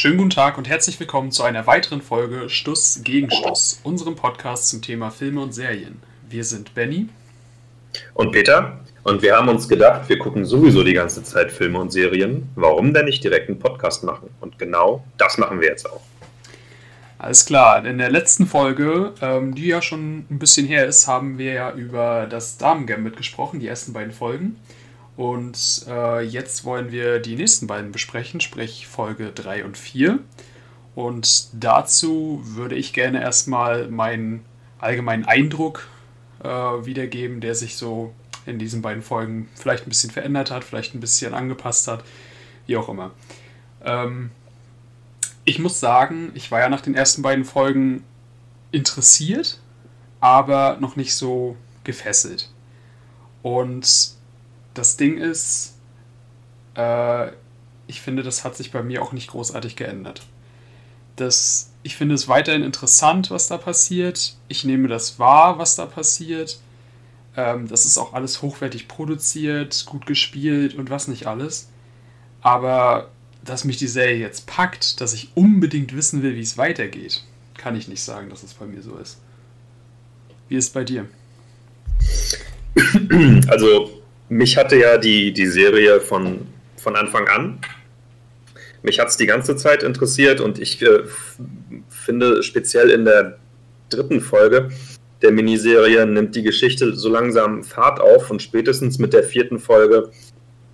Schönen guten Tag und herzlich willkommen zu einer weiteren Folge Stuss gegen Stuss, unserem Podcast zum Thema Filme und Serien. Wir sind Benny und Peter und wir haben uns gedacht, wir gucken sowieso die ganze Zeit Filme und Serien. Warum denn nicht direkt einen Podcast machen? Und genau das machen wir jetzt auch. Alles klar, in der letzten Folge, ähm, die ja schon ein bisschen her ist, haben wir ja über das Damen-Gambit gesprochen, die ersten beiden Folgen. Und äh, jetzt wollen wir die nächsten beiden besprechen, sprich Folge 3 und 4. Und dazu würde ich gerne erstmal meinen allgemeinen Eindruck äh, wiedergeben, der sich so in diesen beiden Folgen vielleicht ein bisschen verändert hat, vielleicht ein bisschen angepasst hat, wie auch immer. Ähm, ich muss sagen, ich war ja nach den ersten beiden Folgen interessiert, aber noch nicht so gefesselt. Und das Ding ist, äh, ich finde, das hat sich bei mir auch nicht großartig geändert. Das, ich finde es weiterhin interessant, was da passiert. Ich nehme das wahr, was da passiert. Ähm, das ist auch alles hochwertig produziert, gut gespielt und was nicht alles. Aber dass mich die Serie jetzt packt, dass ich unbedingt wissen will, wie es weitergeht, kann ich nicht sagen, dass es bei mir so ist. Wie ist es bei dir? Also mich hatte ja die, die Serie von, von Anfang an. Mich hat es die ganze Zeit interessiert und ich äh, finde speziell in der dritten Folge der Miniserie nimmt die Geschichte so langsam Fahrt auf und spätestens mit der vierten Folge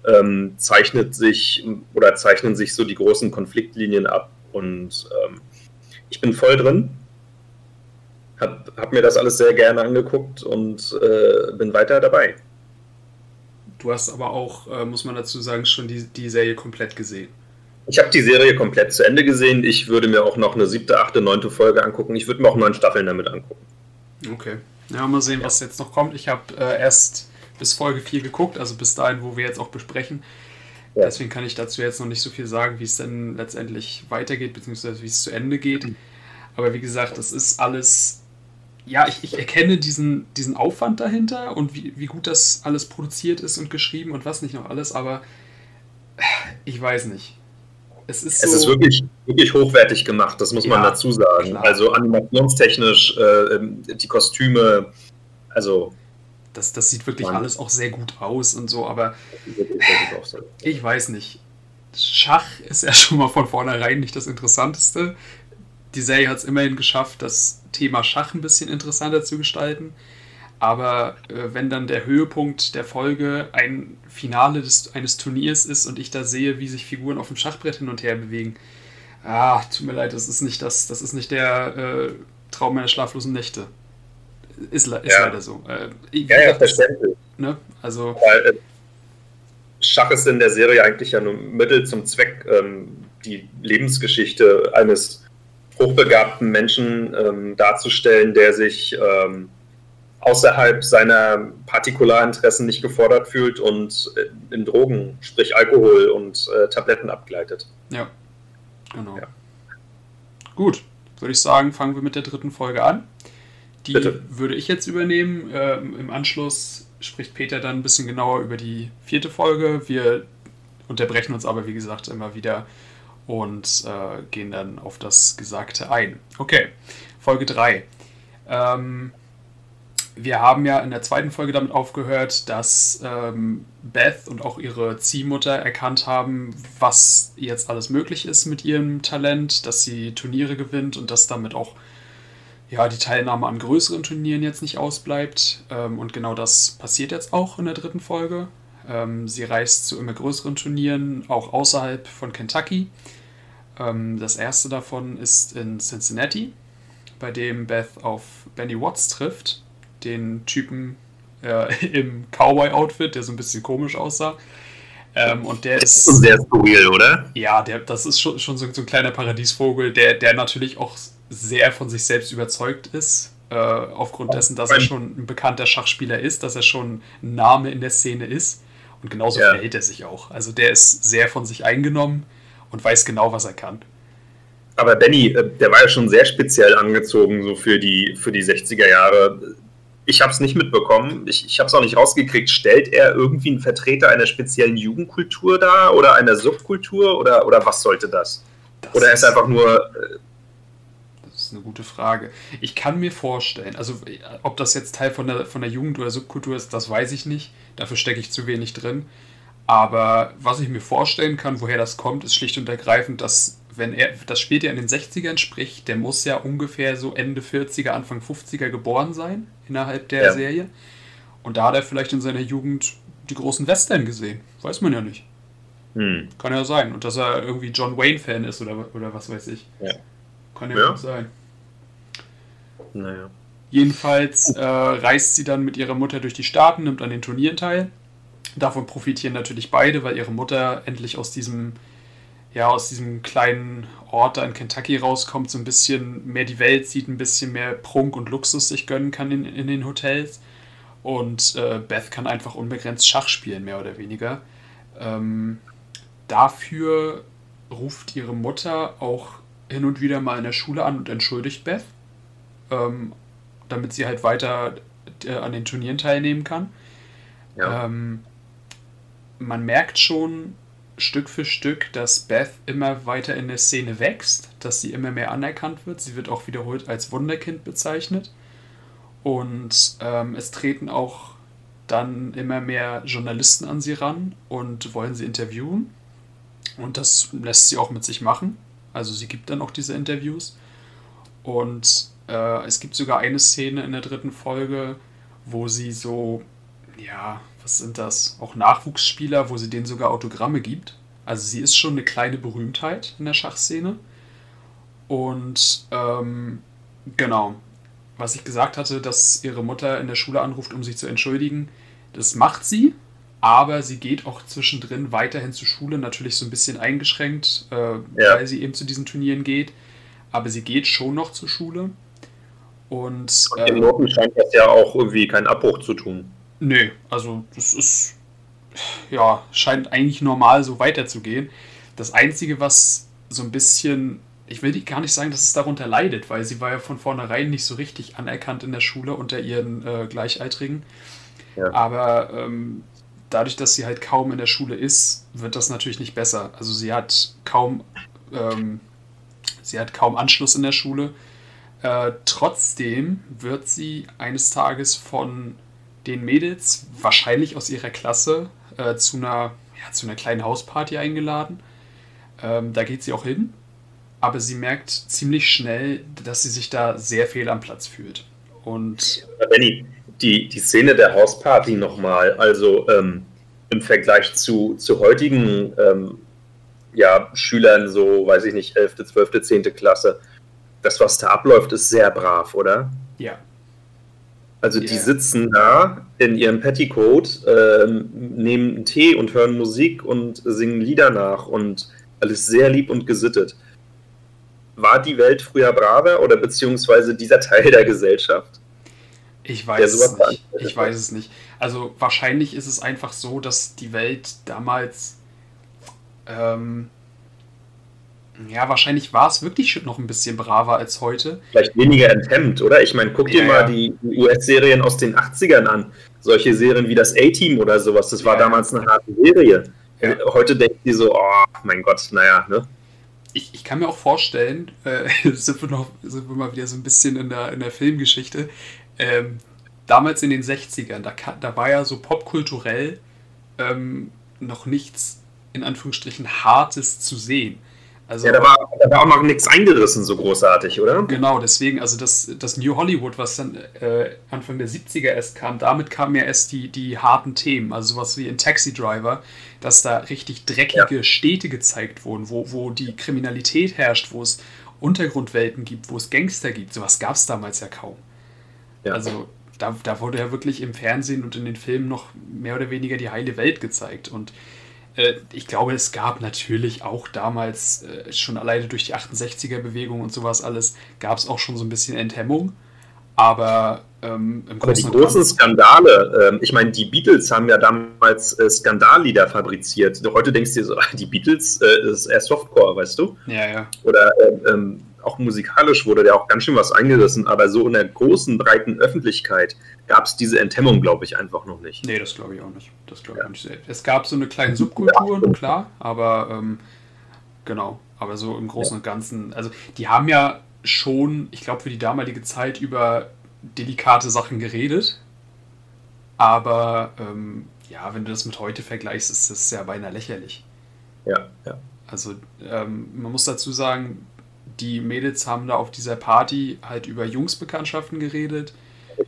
ähm, zeichnet sich oder zeichnen sich so die großen Konfliktlinien ab und ähm, ich bin voll drin. Hab, hab mir das alles sehr gerne angeguckt und äh, bin weiter dabei. Du hast aber auch, äh, muss man dazu sagen, schon die, die Serie komplett gesehen. Ich habe die Serie komplett zu Ende gesehen. Ich würde mir auch noch eine siebte, achte, neunte Folge angucken. Ich würde mir auch neun Staffeln damit angucken. Okay. Ja, mal sehen, ja. was jetzt noch kommt. Ich habe äh, erst bis Folge 4 geguckt, also bis dahin, wo wir jetzt auch besprechen. Ja. Deswegen kann ich dazu jetzt noch nicht so viel sagen, wie es denn letztendlich weitergeht, beziehungsweise wie es zu Ende geht. Mhm. Aber wie gesagt, das ist alles ja, ich, ich, erkenne diesen, diesen Aufwand dahinter und wie, wie gut das alles produziert ist und geschrieben und was nicht noch alles, aber ich weiß nicht. Es ist, so es ist wirklich, wirklich hochwertig gemacht, das muss ja, man dazu sagen. Klar. Also animationstechnisch, äh, ähm, die Kostüme, also. Das, das sieht wirklich man, alles auch sehr gut aus und so, aber ich weiß nicht. Schach ist ja schon mal von vornherein nicht das Interessanteste die Serie hat es immerhin geschafft, das Thema Schach ein bisschen interessanter zu gestalten. Aber äh, wenn dann der Höhepunkt der Folge ein Finale des, eines Turniers ist und ich da sehe, wie sich Figuren auf dem Schachbrett hin und her bewegen, ah, tut mir leid, das ist nicht das, das ist nicht der äh, Traum meiner schlaflosen Nächte. Ist, ist ja. leider so. Äh, ja, ja, verständlich. Ne? Also, Weil, äh, Schach ist in der Serie eigentlich ja nur Mittel zum Zweck, ähm, die Lebensgeschichte eines hochbegabten Menschen ähm, darzustellen, der sich ähm, außerhalb seiner Partikularinteressen nicht gefordert fühlt und äh, in Drogen, sprich Alkohol und äh, Tabletten abgleitet. Ja, genau. Ja. Gut, würde ich sagen, fangen wir mit der dritten Folge an. Die Bitte. würde ich jetzt übernehmen. Ähm, Im Anschluss spricht Peter dann ein bisschen genauer über die vierte Folge. Wir unterbrechen uns aber, wie gesagt, immer wieder und äh, gehen dann auf das Gesagte ein. Okay, Folge 3. Ähm, wir haben ja in der zweiten Folge damit aufgehört, dass ähm, Beth und auch ihre Ziehmutter erkannt haben, was jetzt alles möglich ist mit ihrem Talent, dass sie Turniere gewinnt und dass damit auch ja, die Teilnahme an größeren Turnieren jetzt nicht ausbleibt. Ähm, und genau das passiert jetzt auch in der dritten Folge. Ähm, sie reist zu immer größeren Turnieren, auch außerhalb von Kentucky. Ähm, das erste davon ist in Cincinnati, bei dem Beth auf Benny Watts trifft, den Typen äh, im Cowboy-Outfit, der so ein bisschen komisch aussah. Ähm, und der ist, ist sehr skurril, oder? Ja, der, das ist schon, schon so, so, ein kleiner Paradiesvogel, der, der natürlich auch sehr von sich selbst überzeugt ist, äh, aufgrund dessen, dass er schon ein bekannter Schachspieler ist, dass er schon ein Name in der Szene ist. Und genauso ja. verhält er sich auch. Also der ist sehr von sich eingenommen und weiß genau, was er kann. Aber Benny, äh, der war ja schon sehr speziell angezogen, so für die, für die 60er Jahre. Ich habe es nicht mitbekommen, ich, ich habe es auch nicht rausgekriegt. Stellt er irgendwie einen Vertreter einer speziellen Jugendkultur dar oder einer Subkultur oder, oder was sollte das? Das Oder er ist einfach nur. Äh, das ist eine gute Frage. Ich kann mir vorstellen, also ob das jetzt Teil von der, von der Jugend- oder Subkultur ist, das weiß ich nicht. Dafür stecke ich zu wenig drin. Aber was ich mir vorstellen kann, woher das kommt, ist schlicht und ergreifend, dass wenn er, das spielt ja in den 60ern, sprich, der muss ja ungefähr so Ende 40er, Anfang 50er geboren sein, innerhalb der ja. Serie. Und da hat er vielleicht in seiner Jugend die großen Western gesehen. Weiß man ja nicht. Hm. Kann ja sein. Und dass er irgendwie John Wayne-Fan ist oder, oder was weiß ich. Ja. Kann ja, ja. sein. Naja. Jedenfalls äh, reist sie dann mit ihrer Mutter durch die Staaten, nimmt an den Turnieren teil. Davon profitieren natürlich beide, weil ihre Mutter endlich aus diesem, ja, aus diesem kleinen Ort da in Kentucky rauskommt, so ein bisschen mehr die Welt sieht, ein bisschen mehr Prunk und Luxus sich gönnen kann in, in den Hotels. Und äh, Beth kann einfach unbegrenzt Schach spielen, mehr oder weniger. Ähm, dafür ruft ihre Mutter auch hin und wieder mal in der Schule an und entschuldigt Beth, ähm, damit sie halt weiter äh, an den Turnieren teilnehmen kann. Ja. Ähm, man merkt schon Stück für Stück, dass Beth immer weiter in der Szene wächst, dass sie immer mehr anerkannt wird. Sie wird auch wiederholt als Wunderkind bezeichnet. Und ähm, es treten auch dann immer mehr Journalisten an sie ran und wollen sie interviewen. Und das lässt sie auch mit sich machen. Also sie gibt dann auch diese Interviews. Und äh, es gibt sogar eine Szene in der dritten Folge, wo sie so, ja, was sind das? Auch Nachwuchsspieler, wo sie denen sogar Autogramme gibt. Also sie ist schon eine kleine Berühmtheit in der Schachszene. Und ähm, genau, was ich gesagt hatte, dass ihre Mutter in der Schule anruft, um sich zu entschuldigen, das macht sie, aber sie geht auch zwischendrin weiterhin zur Schule, natürlich so ein bisschen eingeschränkt, äh, ja. weil sie eben zu diesen Turnieren geht. Aber sie geht schon noch zur Schule. Und, Und den ähm, Noten scheint das ja auch irgendwie keinen Abbruch zu tun. Nö, also das ist, ja, scheint eigentlich normal so weiterzugehen. Das Einzige, was so ein bisschen, ich will gar nicht sagen, dass es darunter leidet, weil sie war ja von vornherein nicht so richtig anerkannt in der Schule unter ihren äh, Gleichaltrigen. Ja. Aber ähm, dadurch, dass sie halt kaum in der Schule ist, wird das natürlich nicht besser. Also sie hat kaum, ähm, sie hat kaum Anschluss in der Schule. Äh, trotzdem wird sie eines Tages von den Mädels, wahrscheinlich aus ihrer Klasse, äh, zu, einer, ja, zu einer kleinen Hausparty eingeladen. Ähm, da geht sie auch hin, aber sie merkt ziemlich schnell, dass sie sich da sehr fehl am Platz fühlt. Und Benny, die, die Szene der Hausparty nochmal, also ähm, im Vergleich zu, zu heutigen ähm, ja, Schülern, so weiß ich nicht, 11., 12., 10. Klasse, das, was da abläuft, ist sehr brav, oder? Ja, also die sitzen da in ihrem Petticoat, äh, nehmen einen Tee und hören Musik und singen Lieder nach und alles sehr lieb und gesittet. War die Welt früher braver oder beziehungsweise dieser Teil der Gesellschaft? Ich weiß es nicht. Ich weiß es nicht. Also wahrscheinlich ist es einfach so, dass die Welt damals ähm, ja, wahrscheinlich war es wirklich noch ein bisschen braver als heute. Vielleicht weniger enthemmt, oder? Ich meine, guck ja, dir mal ja. die US-Serien aus den 80ern an. Solche Serien wie das A-Team oder sowas. Das war ja. damals eine harte Serie. Heute denkt die so, oh mein Gott, naja, ne? Ich, ich kann mir auch vorstellen, äh, sind, wir noch, sind wir mal wieder so ein bisschen in der, in der Filmgeschichte. Ähm, damals in den 60ern, da, da war ja so popkulturell ähm, noch nichts in Anführungsstrichen Hartes zu sehen. Also, ja, da war, da war auch noch nichts eingerissen, so großartig, oder? Genau, deswegen, also das, das New Hollywood, was dann äh, Anfang der 70er erst kam, damit kamen ja erst die, die harten Themen, also sowas wie in Taxi Driver, dass da richtig dreckige ja. Städte gezeigt wurden, wo, wo die Kriminalität herrscht, wo es Untergrundwelten gibt, wo es Gangster gibt. Sowas gab es damals ja kaum. Ja. Also da, da wurde ja wirklich im Fernsehen und in den Filmen noch mehr oder weniger die heile Welt gezeigt. Und ich glaube, es gab natürlich auch damals, äh, schon alleine durch die 68er-Bewegung und sowas alles, gab es auch schon so ein bisschen Enthemmung. Aber ähm, im Aber die großen Skandale, ähm, ich meine, die Beatles haben ja damals äh, Skandallieder fabriziert. Heute denkst du dir so, die Beatles äh, ist eher Softcore, weißt du? Ja, ja. Oder äh, ähm, auch musikalisch wurde da auch ganz schön was eingerissen, aber so in der großen, breiten Öffentlichkeit gab es diese Enthemmung, glaube ich, einfach noch nicht. Nee, das glaube ich auch nicht. Das glaube ja. ich nicht. Es gab so eine kleine Subkultur, ja. klar, aber ähm, genau. Aber so im Großen ja. und Ganzen, also die haben ja schon, ich glaube, für die damalige Zeit über delikate Sachen geredet. Aber ähm, ja, wenn du das mit heute vergleichst, ist das ja beinahe lächerlich. Ja, ja. Also ähm, man muss dazu sagen, die Mädels haben da auf dieser Party halt über Jungsbekanntschaften geredet,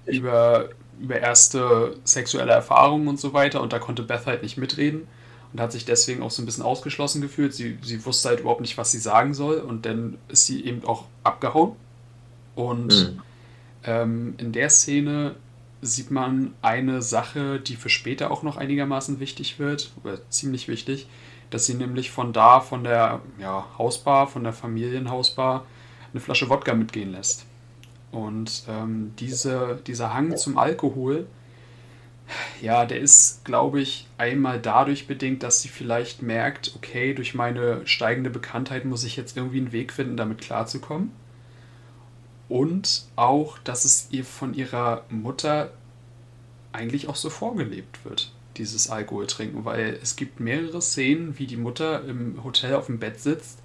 über, über erste sexuelle Erfahrungen und so weiter und da konnte Beth halt nicht mitreden und hat sich deswegen auch so ein bisschen ausgeschlossen gefühlt. Sie, sie wusste halt überhaupt nicht, was sie sagen soll und dann ist sie eben auch abgehauen. Und mhm. ähm, in der Szene sieht man eine Sache, die für später auch noch einigermaßen wichtig wird, oder ziemlich wichtig, dass sie nämlich von da, von der ja, Hausbar, von der Familienhausbar, eine Flasche Wodka mitgehen lässt. Und ähm, diese, dieser Hang zum Alkohol, ja, der ist, glaube ich, einmal dadurch bedingt, dass sie vielleicht merkt, okay, durch meine steigende Bekanntheit muss ich jetzt irgendwie einen Weg finden, damit klarzukommen. Und auch, dass es ihr von ihrer Mutter eigentlich auch so vorgelebt wird, dieses Alkohol trinken, weil es gibt mehrere Szenen, wie die Mutter im Hotel auf dem Bett sitzt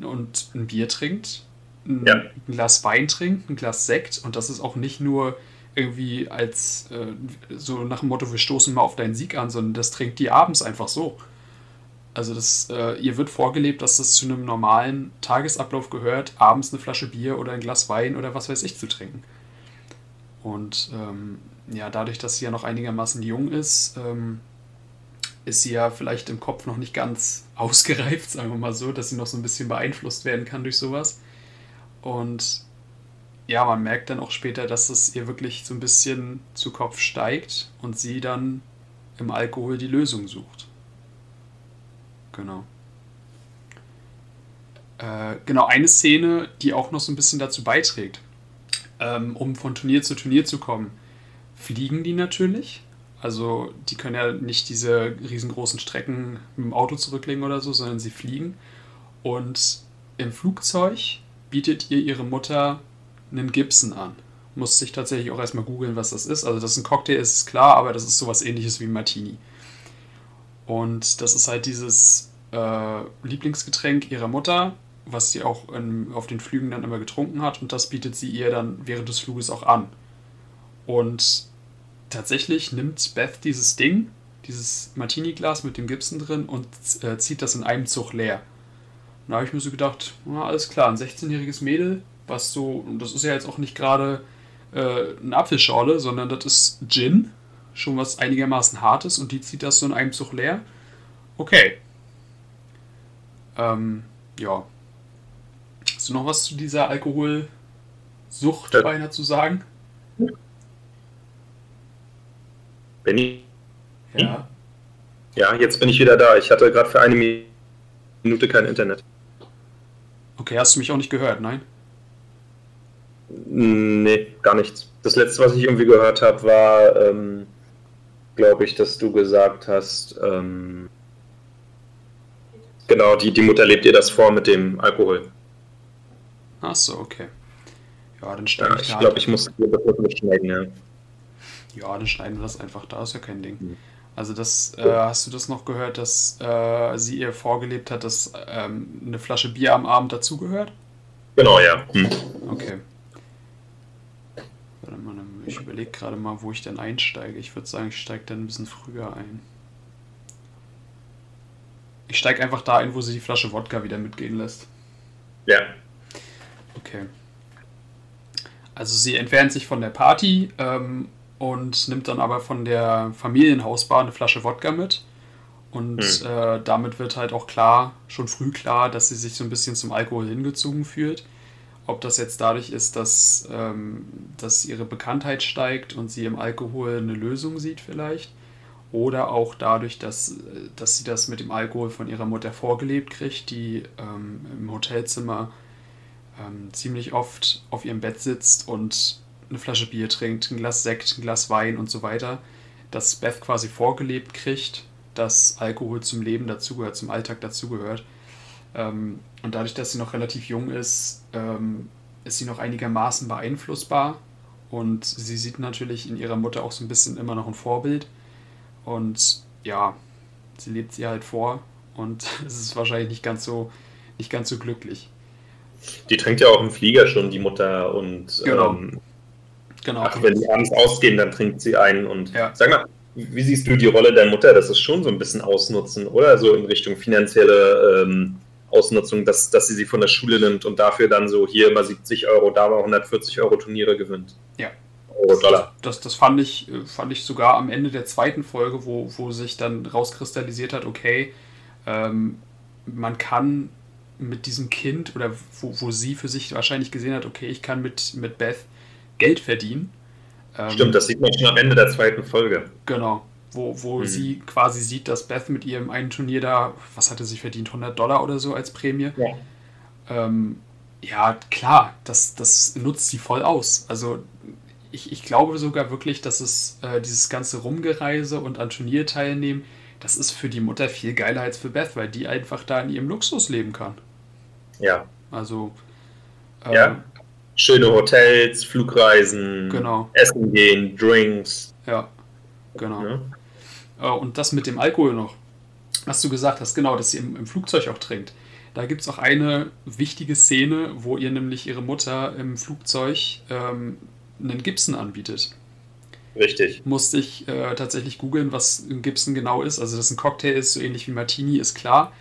und ein Bier trinkt, ein, ja. Glas Wein trinkt, ein Glas Sekt und das ist auch nicht nur irgendwie als äh, so nach dem Motto, wir stoßen mal auf deinen Sieg an, sondern das trinkt die abends einfach so. Also das, äh, ihr wird vorgelebt, dass das zu einem normalen Tagesablauf gehört, abends eine Flasche Bier oder ein Glas Wein oder was weiß ich zu trinken. Und ähm, ja, dadurch, dass sie ja noch einigermaßen jung ist, ähm, ist sie ja vielleicht im Kopf noch nicht ganz ausgereift, sagen wir mal so, dass sie noch so ein bisschen beeinflusst werden kann durch sowas. Und ja, man merkt dann auch später, dass es ihr wirklich so ein bisschen zu Kopf steigt und sie dann im Alkohol die Lösung sucht. Genau. Äh, genau, eine Szene, die auch noch so ein bisschen dazu beiträgt, ähm, um von Turnier zu Turnier zu kommen, fliegen die natürlich. Also die können ja nicht diese riesengroßen Strecken mit dem Auto zurücklegen oder so, sondern sie fliegen. Und im Flugzeug bietet ihr ihre Mutter einen Gibson an. Muss sich tatsächlich auch erstmal googeln, was das ist. Also, dass ein Cocktail ist, ist klar, aber das ist sowas ähnliches wie ein Martini. Und das ist halt dieses äh, Lieblingsgetränk ihrer Mutter, was sie auch in, auf den Flügen dann immer getrunken hat. Und das bietet sie ihr dann während des Fluges auch an. Und tatsächlich nimmt Beth dieses Ding, dieses Martini-Glas mit dem Gibson drin und äh, zieht das in einem Zug leer. Und da habe ich mir so gedacht, na, alles klar, ein 16-jähriges Mädel, was so, das ist ja jetzt auch nicht gerade äh, eine Apfelschorle, sondern das ist Gin, schon was einigermaßen hartes und die zieht das so in einem Zug leer. Okay. Ähm, ja. Du noch was zu dieser Alkoholsucht ja. beinahe zu sagen? Benny? Ja. Ja, jetzt bin ich wieder da. Ich hatte gerade für eine Minute kein Internet. Okay, hast du mich auch nicht gehört, nein? Nee, gar nichts. Das letzte, was ich irgendwie gehört habe, war, ähm, glaube ich, dass du gesagt hast, ähm, genau, die, die Mutter lebt ihr das vor mit dem Alkohol. Ach so, okay. Ja, dann steige ja, ich. Ich glaube, ich muss das schneiden, ja. Ja, dann schneiden wir das einfach, da ist ja kein Ding. Mhm. Also das, äh, hast du das noch gehört, dass äh, sie ihr vorgelebt hat, dass ähm, eine Flasche Bier am Abend dazugehört? Genau, ja. Hm. Okay. Ich überlege gerade mal, wo ich denn einsteige. Ich würde sagen, ich steige dann ein bisschen früher ein. Ich steige einfach da ein, wo sie die Flasche Wodka wieder mitgehen lässt. Ja. Okay. Also sie entfernt sich von der Party ähm, und nimmt dann aber von der Familienhausbar eine Flasche Wodka mit. Und hm. äh, damit wird halt auch klar, schon früh klar, dass sie sich so ein bisschen zum Alkohol hingezogen fühlt. Ob das jetzt dadurch ist, dass, ähm, dass ihre Bekanntheit steigt und sie im Alkohol eine Lösung sieht vielleicht. Oder auch dadurch, dass, dass sie das mit dem Alkohol von ihrer Mutter vorgelebt kriegt, die ähm, im Hotelzimmer ähm, ziemlich oft auf ihrem Bett sitzt und eine Flasche Bier trinkt, ein Glas Sekt, ein Glas Wein und so weiter. Dass Beth quasi vorgelebt kriegt, dass Alkohol zum Leben dazugehört, zum Alltag dazugehört. Ähm, und dadurch, dass sie noch relativ jung ist, ähm, ist sie noch einigermaßen beeinflussbar. Und sie sieht natürlich in ihrer Mutter auch so ein bisschen immer noch ein Vorbild. Und ja, sie lebt sie halt vor. Und es ist wahrscheinlich nicht ganz so, nicht ganz so glücklich. Die trinkt ja auch im Flieger schon, die Mutter, und Genau. ähm, Genau. ach, wenn die abends ausgehen, dann trinkt sie einen. Und Ja. sag mal, wie siehst du die Rolle der Mutter? Das ist schon so ein bisschen Ausnutzen, oder? So in Richtung finanzielle ähm, Ausnutzung, dass, dass sie sie von der Schule nimmt und dafür dann so hier mal 70 Euro, da mal 140 Euro Turniere gewinnt. Ja. Euro, Dollar. Das, das fand, ich, fand ich sogar am Ende der zweiten Folge, wo, wo sich dann rauskristallisiert hat, okay, ähm, man kann mit diesem Kind oder wo, wo sie für sich wahrscheinlich gesehen hat, okay, ich kann mit, mit Beth Geld verdienen. Ähm, Stimmt, das sieht man schon am Ende der zweiten Folge. Genau. Wo, wo Mhm. sie quasi sieht, dass Beth mit ihrem einen Turnier da, was hatte sie verdient, 100 Dollar oder so als Prämie. Ja. Ähm, ja, klar, das, das nutzt sie voll aus. Also ich, ich glaube sogar wirklich, dass es äh, dieses ganze Rumgereise und an Turnier teilnehmen, das ist für die Mutter viel geiler als für Beth, weil die einfach da in ihrem Luxus leben kann. Ja. Also ähm, Ja. Schöne Hotels, Flugreisen, Genau. Essen gehen, Drinks. ja, genau. Ne? Äh, Und das mit dem Alkohol noch, was du gesagt hast, genau, dass sie im, im Flugzeug auch trinkt. Da gibt es auch eine wichtige Szene, wo ihr nämlich ihre Mutter im Flugzeug ähm, einen Gibson anbietet. Richtig. Musste ich äh, tatsächlich googeln, was ein Gibson genau ist. Also, dass ein Cocktail ist, so ähnlich wie Martini, ist klar.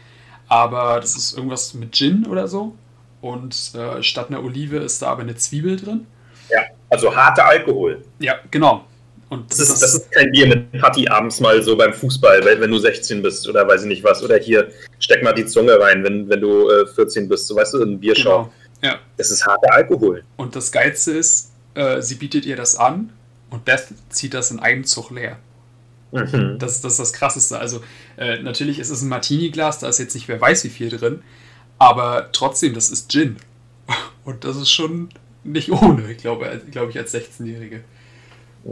Aber das ist irgendwas mit Gin oder so. Und äh, statt einer Olive ist da aber eine Zwiebel drin. Ja. Also harter Alkohol. Ja, genau. Und Das ist, das ist kein Bier mit Party abends mal so beim Fußball, wenn, wenn du 16 bist oder weiß ich nicht was. Oder hier, steck mal die Zunge rein, wenn, wenn du äh, 14 bist. So weißt du, ein Bierschau. genau. Ja. Das ist harter Alkohol. Und das Geilste ist, äh, sie bietet ihr das an und Beth zieht das in einem Zug leer. Mhm. Das, das ist das Krasseste. Also, äh, natürlich ist es ein Martini-Glas, da ist jetzt nicht wer weiß wie viel drin, aber trotzdem, das ist Gin. Und das ist schon nicht ohne, glaube glaub ich, als 16-Jährige.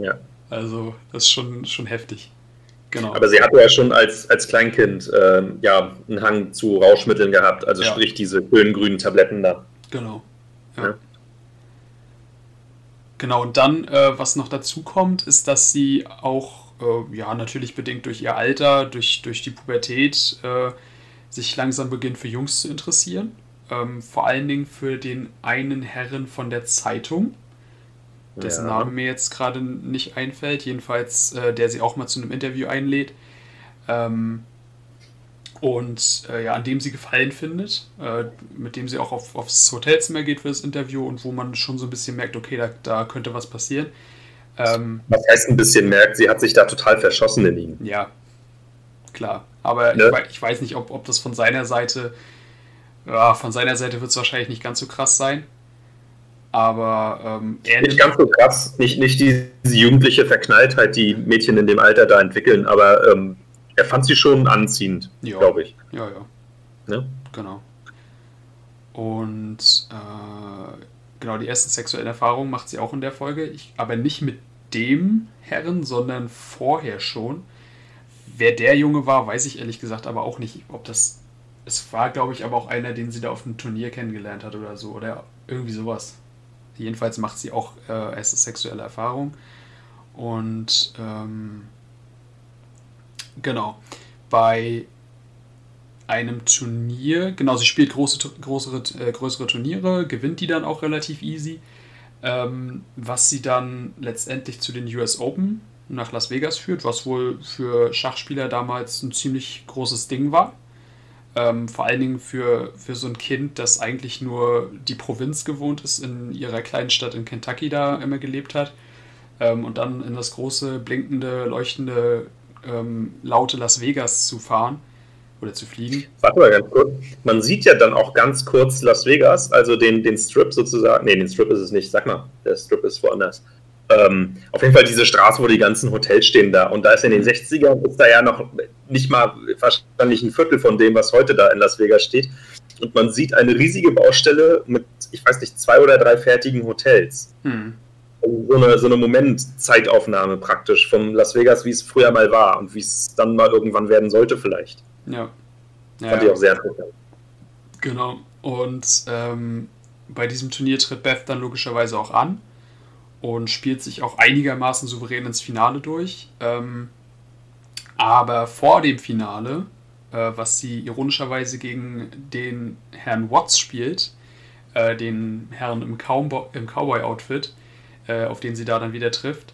Ja. Also, das ist schon, schon heftig. Genau. Aber sie hatte ja schon als, als Kleinkind ähm, ja, einen Hang zu Rauschmitteln gehabt, also Ja. sprich diese schönen grünen Tabletten da. Genau. Ja. Ja. Genau, und dann, äh, was noch dazu kommt, ist, dass sie auch, äh, ja, natürlich bedingt durch ihr Alter, durch, durch die Pubertät, äh, sich langsam beginnt für Jungs zu interessieren. Ähm, vor allen Dingen für den einen Herren von der Zeitung, dessen Ja. Name mir jetzt gerade nicht einfällt, jedenfalls der, der sie auch mal zu einem Interview einlädt. Ähm, und äh, ja, an dem sie Gefallen findet, äh, mit dem sie auch auf, aufs Hotelzimmer geht für das Interview und wo man schon so ein bisschen merkt, okay, da, da könnte was passieren. Ähm, Was heißt ein bisschen merkt, sie hat sich da total verschossen in ihn. ja, klar. Aber Ne? ich, ich weiß nicht, ob, ob das von seiner Seite, ja, von seiner Seite wird es wahrscheinlich nicht ganz so krass sein. Aber ähm, er Nicht ganz so krass, nicht, nicht diese jugendliche Verknalltheit, die Mädchen in dem Alter da entwickeln, aber ähm, er fand sie schon anziehend, glaube ich. Ja, ja. Ne? Genau. Und äh, genau, die ersten sexuellen Erfahrungen macht sie auch in der Folge. Ich, aber nicht mit dem Herren, sondern vorher schon. Wer der Junge war, weiß ich ehrlich gesagt aber auch nicht, ob das. Es war, glaube ich, aber auch einer, den sie da auf einem Turnier kennengelernt hat oder so. Oder irgendwie sowas. Jedenfalls macht sie auch äh, erste sexuelle Erfahrung. Und ähm, genau. Bei einem Turnier, genau, sie spielt große, größere, äh, größere Turniere, gewinnt die dann auch relativ easy, ähm, was sie dann letztendlich zu den US Open nach Las Vegas führt, was wohl für Schachspieler damals ein ziemlich großes Ding war. Ähm, vor allen Dingen für, für so ein Kind, das eigentlich nur die Provinz gewohnt ist, in ihrer kleinen Stadt in Kentucky da immer gelebt hat. Ähm, und dann in das große, blinkende, leuchtende, ähm, laute Las Vegas zu fahren oder zu fliegen. Warte mal ganz kurz. Man sieht ja dann auch ganz kurz Las Vegas, also den, den Strip sozusagen. Nee, den Strip ist es nicht, sag mal. Der Strip ist woanders. Ähm, auf jeden Fall diese Straße, wo die ganzen Hotels stehen da. Und da ist in den 60ern, ist da ja noch nicht mal wahrscheinlich ein Viertel von dem, was heute da in Las Vegas steht. Und man sieht eine riesige Baustelle mit, ich weiß nicht, zwei oder drei fertigen Hotels. Hm. Also so eine, so eine Momentzeitaufnahme praktisch von Las Vegas, wie es früher mal war und wie es dann mal irgendwann werden sollte vielleicht. Ja. Ja, Fand ich auch sehr interessant. Genau. Und ähm, bei diesem Turnier tritt Beth dann logischerweise auch an und spielt sich auch einigermaßen souverän ins Finale durch. Ähm, aber vor dem Finale äh, was sie ironischerweise gegen den Herrn Watts spielt, äh, den Herrn im, Cowboy, im Cowboy-Outfit, äh, auf den sie da dann wieder trifft.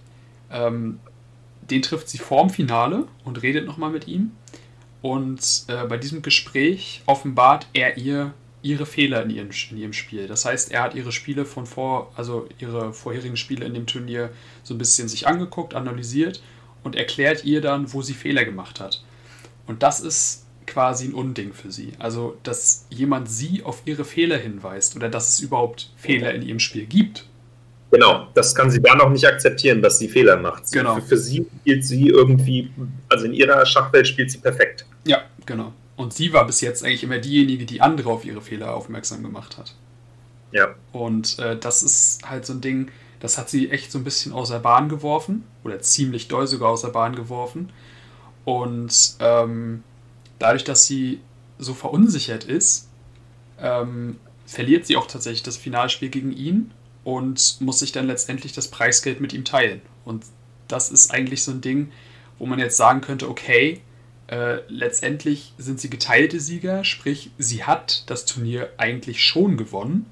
Ähm, den trifft sie vorm Finale und redet nochmal mit ihm. Und äh, bei diesem Gespräch offenbart er ihr ihre Fehler in ihrem, in ihrem Spiel. Das heißt, er hat ihre Spiele von vor, also ihre vorherigen Spiele in dem Turnier so ein bisschen sich angeguckt, analysiert und erklärt ihr dann, wo sie Fehler gemacht hat. Und das ist quasi ein Unding für sie. Also, dass jemand sie auf ihre Fehler hinweist oder dass es überhaupt Fehler in ihrem Spiel gibt. Genau, das kann sie da noch nicht akzeptieren, dass sie Fehler macht. Genau. Für, für sie spielt sie irgendwie, also in ihrer Schachwelt spielt sie perfekt. Ja, genau. Und sie war bis jetzt eigentlich immer diejenige, die andere auf ihre Fehler aufmerksam gemacht hat. Ja. Und äh, das ist halt so ein Ding, das hat sie echt so ein bisschen aus der Bahn geworfen. Oder ziemlich doll sogar aus der Bahn geworfen. Und ähm, dadurch, dass sie so verunsichert ist, ähm, verliert sie auch tatsächlich das Finalspiel gegen ihn und muss sich dann letztendlich das Preisgeld mit ihm teilen. Und das ist eigentlich so ein Ding, wo man jetzt sagen könnte, okay, äh, letztendlich sind sie geteilte Sieger, sprich, sie hat das Turnier eigentlich schon gewonnen,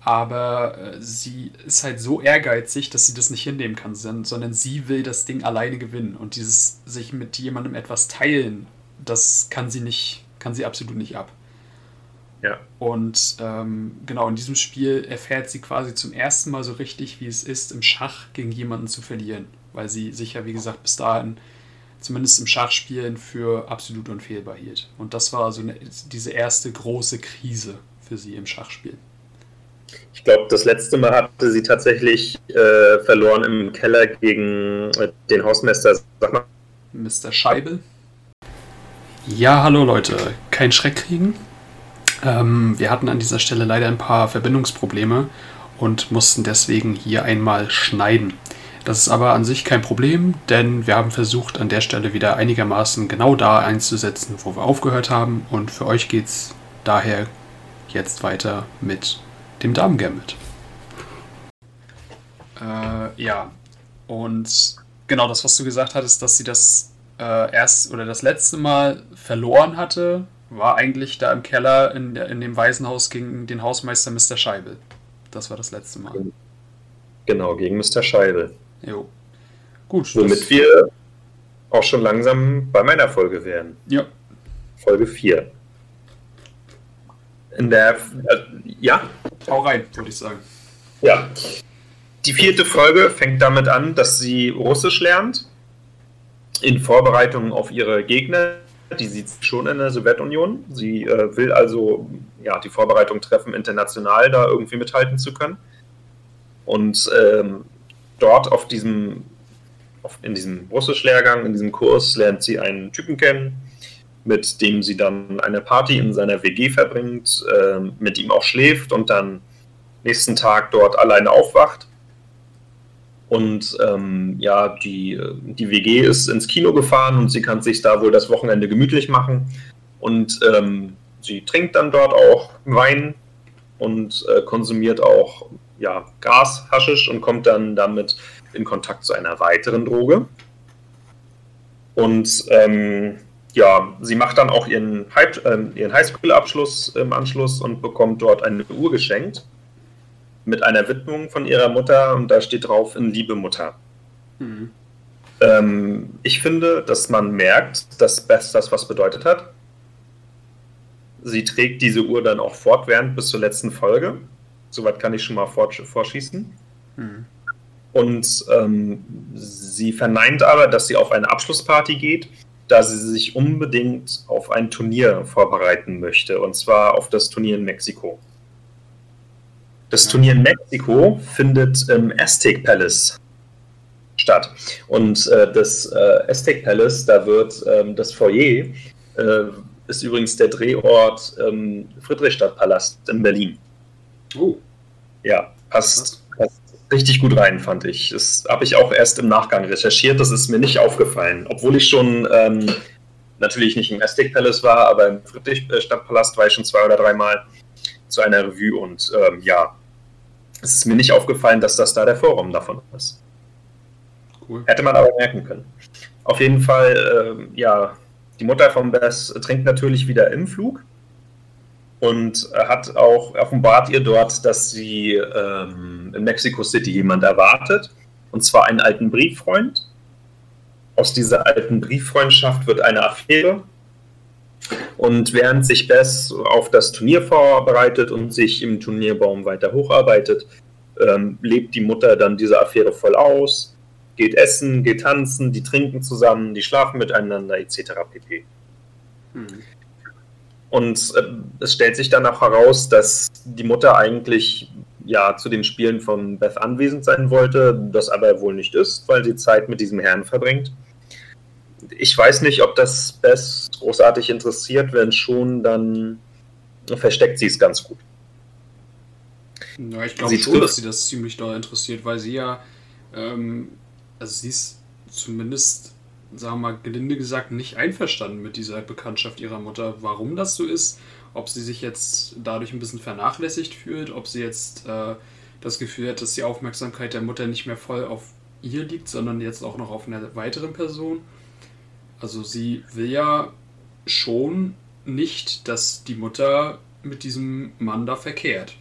aber äh, sie ist halt so ehrgeizig, dass sie das nicht hinnehmen kann, sondern sie will das Ding alleine gewinnen und dieses sich mit jemandem etwas teilen, das kann sie nicht, kann sie absolut nicht ab. Ja. Und ähm, genau in diesem Spiel erfährt sie quasi zum ersten Mal so richtig, wie es ist, im Schach gegen jemanden zu verlieren, weil sie sich ja, wie gesagt, bis dahin zumindest im Schachspielen für absolut unfehlbar hielt. Und das war so eine, diese erste große Krise für sie im Schachspiel. Ich glaube, das letzte Mal hatte sie tatsächlich äh, verloren im Keller gegen äh, den Hausmeister. Sag mal. Mr. Scheibel. Ja, hallo Leute. Kein Schreck kriegen. Ähm, wir hatten an dieser Stelle leider ein paar Verbindungsprobleme und mussten deswegen hier einmal schneiden. Das ist aber an sich kein Problem, denn wir haben versucht, an der Stelle wieder einigermaßen genau da einzusetzen, wo wir aufgehört haben. Und für euch geht es daher jetzt weiter mit dem Damen-Gambit. Äh, ja, und genau das, was du gesagt hattest, dass sie das äh, erst oder das letzte Mal verloren hatte, war eigentlich da im Keller in, der, in dem Waisenhaus gegen den Hausmeister Mr. Scheibel. Das war das letzte Mal. Genau, gegen Mr. Scheibel. Jo. Gut. Womit wir auch schon langsam bei meiner Folge wären. Ja. Folge 4. In der. Äh, ja? Hau rein, würde ich sagen. Ja. Die vierte Folge fängt damit an, dass sie Russisch lernt. In Vorbereitung auf ihre Gegner. Die sieht schon in der Sowjetunion. Sie äh, will also ja, die Vorbereitung treffen, international da irgendwie mithalten zu können. Und ähm, dort auf diesem, auf, in diesem Russisch-Lehrgang, in diesem Kurs, lernt sie einen Typen kennen, mit dem sie dann eine Party in seiner WG verbringt, äh, mit ihm auch schläft und dann nächsten Tag dort alleine aufwacht. Und ähm, ja, die, die WG ist ins Kino gefahren und sie kann sich da wohl das Wochenende gemütlich machen. Und ähm, sie trinkt dann dort auch Wein und äh, konsumiert auch ja, Gras, Haschisch und kommt dann damit in Kontakt zu einer weiteren Droge. Und ähm, ja, sie macht dann auch ihren, äh, ihren Highschool-Abschluss im Anschluss und bekommt dort eine Uhr geschenkt mit einer Widmung von ihrer Mutter und da steht drauf in Liebe Mutter. Mhm. Ähm, ich finde, dass man merkt, dass das was bedeutet hat. Sie trägt diese Uhr dann auch fortwährend bis zur letzten Folge. Soweit kann ich schon mal vorschießen. Mhm. Und ähm, sie verneint aber, dass sie auf eine Abschlussparty geht, da sie sich unbedingt auf ein Turnier vorbereiten möchte, und zwar auf das Turnier in Mexiko. Das Turnier in Mexiko findet im Aztec Palace statt. Und äh, das äh, Aztec Palace, da wird ähm, das Foyer, äh, ist übrigens der Drehort ähm, Friedrichstadtpalast in Berlin. Oh. Ja, passt, passt richtig gut rein, fand ich. Das habe ich auch erst im Nachgang recherchiert, das ist mir nicht aufgefallen. Obwohl ich schon ähm, natürlich nicht im Aztec Palace war, aber im Friedrichstadtpalast war ich schon zwei oder dreimal zu einer Revue und ähm, ja, es ist mir nicht aufgefallen, dass das da der Vorraum davon ist. Cool. Hätte man aber merken können. Auf jeden Fall, ähm, ja, Die Mutter von Bess trinkt natürlich wieder im Flug und hat auch offenbart ihr dort, dass sie ähm, in Mexico City jemand erwartet, und zwar einen alten Brieffreund. Aus dieser alten Brieffreundschaft wird eine Affäre. Und während sich Bess auf das Turnier vorbereitet und sich im Turnierbaum weiter hocharbeitet, ähm, lebt die Mutter dann diese Affäre voll aus, geht essen, geht tanzen, die trinken zusammen, die schlafen miteinander etc. pp. Hm. Und äh, es stellt sich dann auch heraus, dass die Mutter eigentlich ja zu den Spielen von Beth anwesend sein wollte, das aber wohl nicht ist, weil sie Zeit mit diesem Herrn verbringt. Ich weiß nicht, ob das Beth großartig interessiert, wenn schon, dann versteckt sie es ganz gut. Ja, ich glaube schon, dass sie das ziemlich doll interessiert, weil sie ja, ähm, also sie ist zumindest sagen wir mal, gelinde gesagt, nicht einverstanden mit dieser Bekanntschaft ihrer Mutter. Warum das so ist, ob sie sich jetzt dadurch ein bisschen vernachlässigt fühlt, ob sie jetzt äh, das Gefühl hat, dass die Aufmerksamkeit der Mutter nicht mehr voll auf ihr liegt, sondern jetzt auch noch auf einer weiteren Person. Also sie will ja schon nicht, dass die Mutter mit diesem Mann da verkehrt.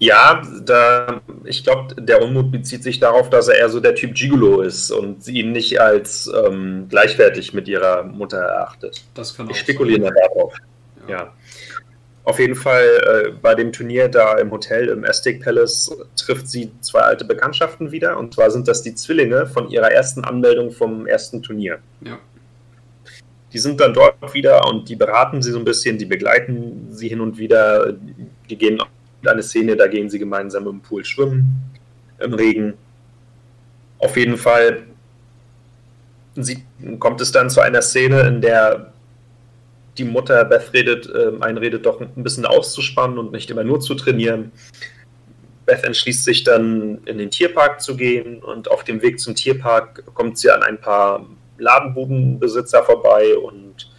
Ja, da, ich glaube, der Unmut bezieht sich darauf, dass er eher so der Typ Gigolo ist und sie ihn nicht als ähm, gleichwertig mit ihrer Mutter erachtet. Das kann auch ich spekuliere sein. darauf. Ja. ja. Auf jeden Fall äh, bei dem Turnier da im Hotel im Aztec Palace trifft sie zwei alte Bekanntschaften wieder. Und zwar sind das die Zwillinge von ihrer ersten Anmeldung vom ersten Turnier. Ja. Die sind dann dort wieder und die beraten sie so ein bisschen, die begleiten sie hin und wieder. Die gehen eine Szene, da gehen sie gemeinsam im Pool schwimmen, im Regen. Auf jeden Fall sieht, kommt es dann zu einer Szene, in der die Mutter Beth redet, äh, einredet, doch ein bisschen auszuspannen und nicht immer nur zu trainieren. Beth entschließt sich dann, in den Tierpark zu gehen und auf dem Weg zum Tierpark kommt sie an ein paar Ladenbudenbesitzer vorbei und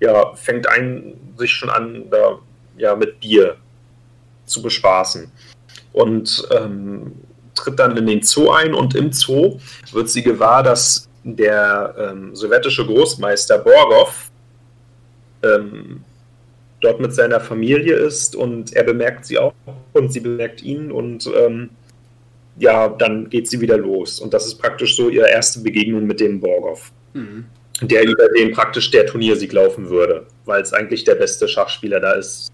ja, fängt ein, sich schon an, da ja, mit Bier zu bespaßen. Und ähm, tritt dann in den Zoo ein und im Zoo wird sie gewahr, dass der ähm, sowjetische Großmeister Borgov ähm, dort mit seiner Familie ist und er bemerkt sie auch und sie bemerkt ihn und ähm, ja, dann geht sie wieder los. Und das ist praktisch so ihre erste Begegnung mit dem Borgov, mhm. der über den praktisch der Turniersieg laufen würde, weil es eigentlich der beste Schachspieler da ist,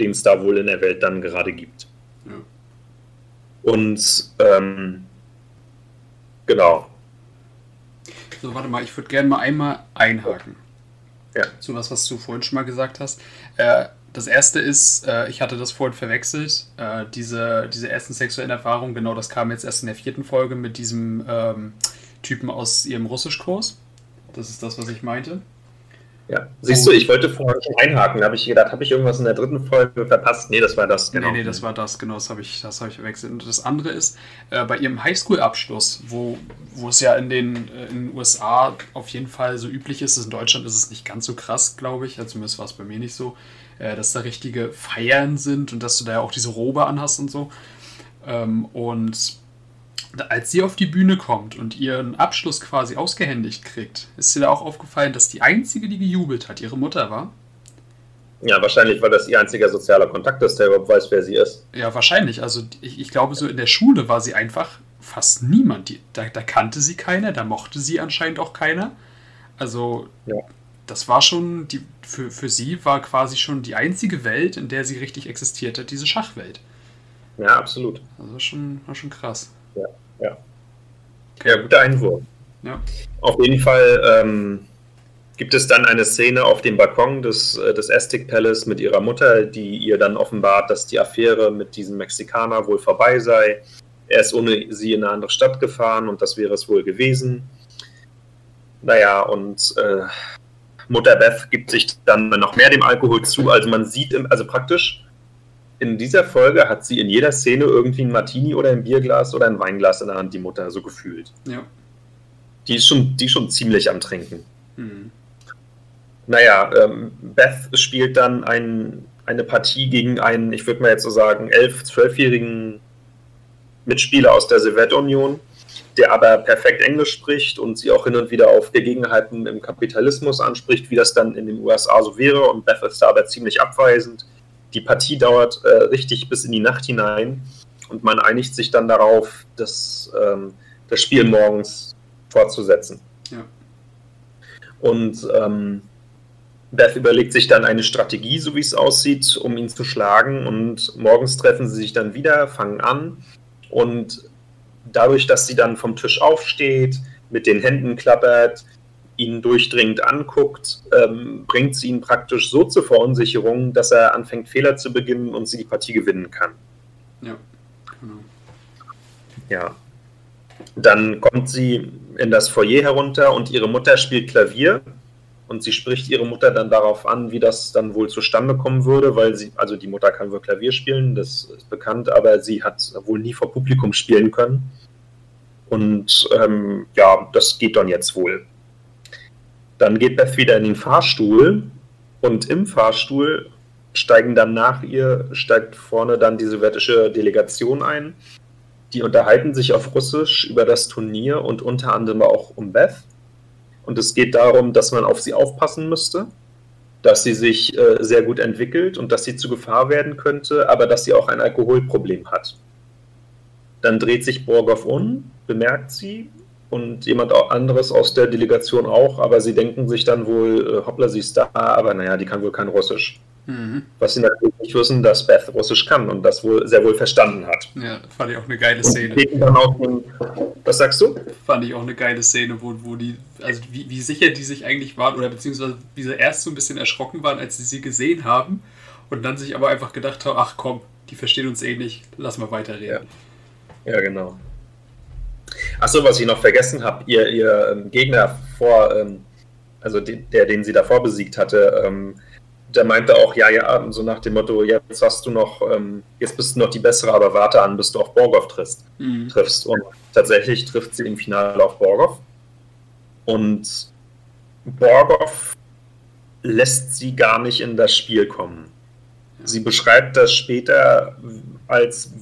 den es da wohl in der Welt dann gerade gibt. Ja. Und ähm, genau. So, warte mal, ich würde gerne mal einmal einhaken. Ja. Zu was, was du vorhin schon mal gesagt hast. Äh, das erste ist, äh, ich hatte das vorhin verwechselt, äh, diese, diese ersten sexuellen Erfahrungen, genau das kam jetzt erst in der vierten Folge mit diesem ähm, Typen aus ihrem Russischkurs. Das ist das, was ich meinte. Ja, siehst du, ich wollte vorhin schon einhaken, da habe ich gedacht, habe ich irgendwas in der dritten Folge verpasst? Nee, das war das, genau. Nee, nee, das war das, genau, das habe ich, hab ich verwechselt. Und das andere ist, äh, bei ihrem Highschool-Abschluss, wo, wo es ja in den, äh, in den USA auf jeden Fall so üblich ist, in Deutschland ist es nicht ganz so krass, glaube ich, also zumindest war es bei mir nicht so, äh, dass da richtige Feiern sind und dass du da ja auch diese Robe anhast und so. Ähm, und als sie auf die Bühne kommt und ihren Abschluss quasi ausgehändigt kriegt, ist dir da auch aufgefallen, dass die einzige, die gejubelt hat, ihre Mutter war? Ja, wahrscheinlich, weil das ihr einziger sozialer Kontakt ist, der überhaupt weiß, wer sie ist. Ja, wahrscheinlich. Also ich, ich glaube, so in der Schule war sie einfach fast niemand. Die, da, da, kannte sie keiner, da mochte sie anscheinend auch keiner. Also ja. das war schon, die, für, für sie war quasi schon die einzige Welt, in der sie richtig existiert hat, diese Schachwelt. Ja, absolut. Also schon, war schon krass. Ja, ja. Ja, guter Einwurf. Ja. Auf jeden Fall ähm, gibt es dann eine Szene auf dem Balkon des, äh, des Aztec Palace mit ihrer Mutter, die ihr dann offenbart, dass die Affäre mit diesem Mexikaner wohl vorbei sei. Er ist ohne sie in eine andere Stadt gefahren und das wäre es wohl gewesen. Naja, und äh, Mutter Beth gibt sich dann noch mehr dem Alkohol zu. Also man sieht, im, also praktisch in dieser Folge hat sie in jeder Szene irgendwie ein Martini oder ein Bierglas oder ein Weinglas in der Hand, die Mutter, so gefühlt. Ja. Die ist schon, die ist schon ziemlich am Trinken. Mhm. Naja, ähm, Beth spielt dann ein, eine Partie gegen einen, ich würde mal jetzt so sagen, elf-, zwölfjährigen Mitspieler aus der Sowjetunion. der aber perfekt Englisch spricht und sie auch hin und wieder auf Gegebenheiten im Kapitalismus anspricht, wie das dann in den USA so wäre. Und Beth ist da aber ziemlich abweisend. Die Partie dauert äh, richtig bis in die Nacht hinein und man einigt sich dann darauf, das, ähm, das Spiel morgens fortzusetzen. Ja. Und ähm, Beth überlegt sich dann eine Strategie, so wie es aussieht, um ihn zu schlagen. Und morgens treffen sie sich dann wieder, fangen an. Und dadurch, dass sie dann vom Tisch aufsteht, mit den Händen klappert, ihn durchdringend anguckt, ähm, bringt sie ihn praktisch so zur Verunsicherung, dass er anfängt, Fehler zu beginnen und sie die Partie gewinnen kann. Ja, genau. Ja. Dann kommt sie in das Foyer herunter und ihre Mutter spielt Klavier und sie spricht ihre Mutter dann darauf an, wie das dann wohl zustande kommen würde, weil sie, also die Mutter kann wohl Klavier spielen, das ist bekannt, aber sie hat wohl nie vor Publikum spielen können. Und ähm, ja, das geht dann jetzt wohl. Dann geht Beth wieder in den Fahrstuhl und im Fahrstuhl steigen dann nach ihr, steigt vorne dann die sowjetische Delegation ein. Die unterhalten sich auf Russisch über das Turnier und unter anderem auch um Beth. Und es geht darum, dass man auf sie aufpassen müsste, dass sie sich äh, sehr gut entwickelt und dass sie zu Gefahr werden könnte, aber dass sie auch ein Alkoholproblem hat. Dann dreht sich Borgoff um, bemerkt sie und jemand anderes aus der Delegation auch, aber sie denken sich dann wohl, äh, hoppla, sie ist da, aber naja, die kann wohl kein Russisch. Mhm. Was sie natürlich nicht wissen, dass Beth Russisch kann und das wohl sehr wohl verstanden hat. Ja, fand ich auch eine geile Szene. Den, was sagst du? Fand ich auch eine geile Szene, wo, wo die, also wie, wie sicher die sich eigentlich waren oder beziehungsweise wie sie erst so ein bisschen erschrocken waren, als sie sie gesehen haben und dann sich aber einfach gedacht haben, ach komm, die verstehen uns eh nicht, lass mal weiterreden. Ja, ja genau. Achso, was ich noch vergessen habe, ihr, ihr ähm, Gegner vor, ähm, also der, den sie davor besiegt hatte, ähm, der meinte auch, ja, ja, so nach dem Motto, jetzt hast du noch, ähm, jetzt bist du noch die bessere, aber warte an, bis du auf Borgov triffst. Mhm. triffst. Und tatsächlich trifft sie im Finale auf Borgov. Und Borgov lässt sie gar nicht in das Spiel kommen. Sie beschreibt das später als,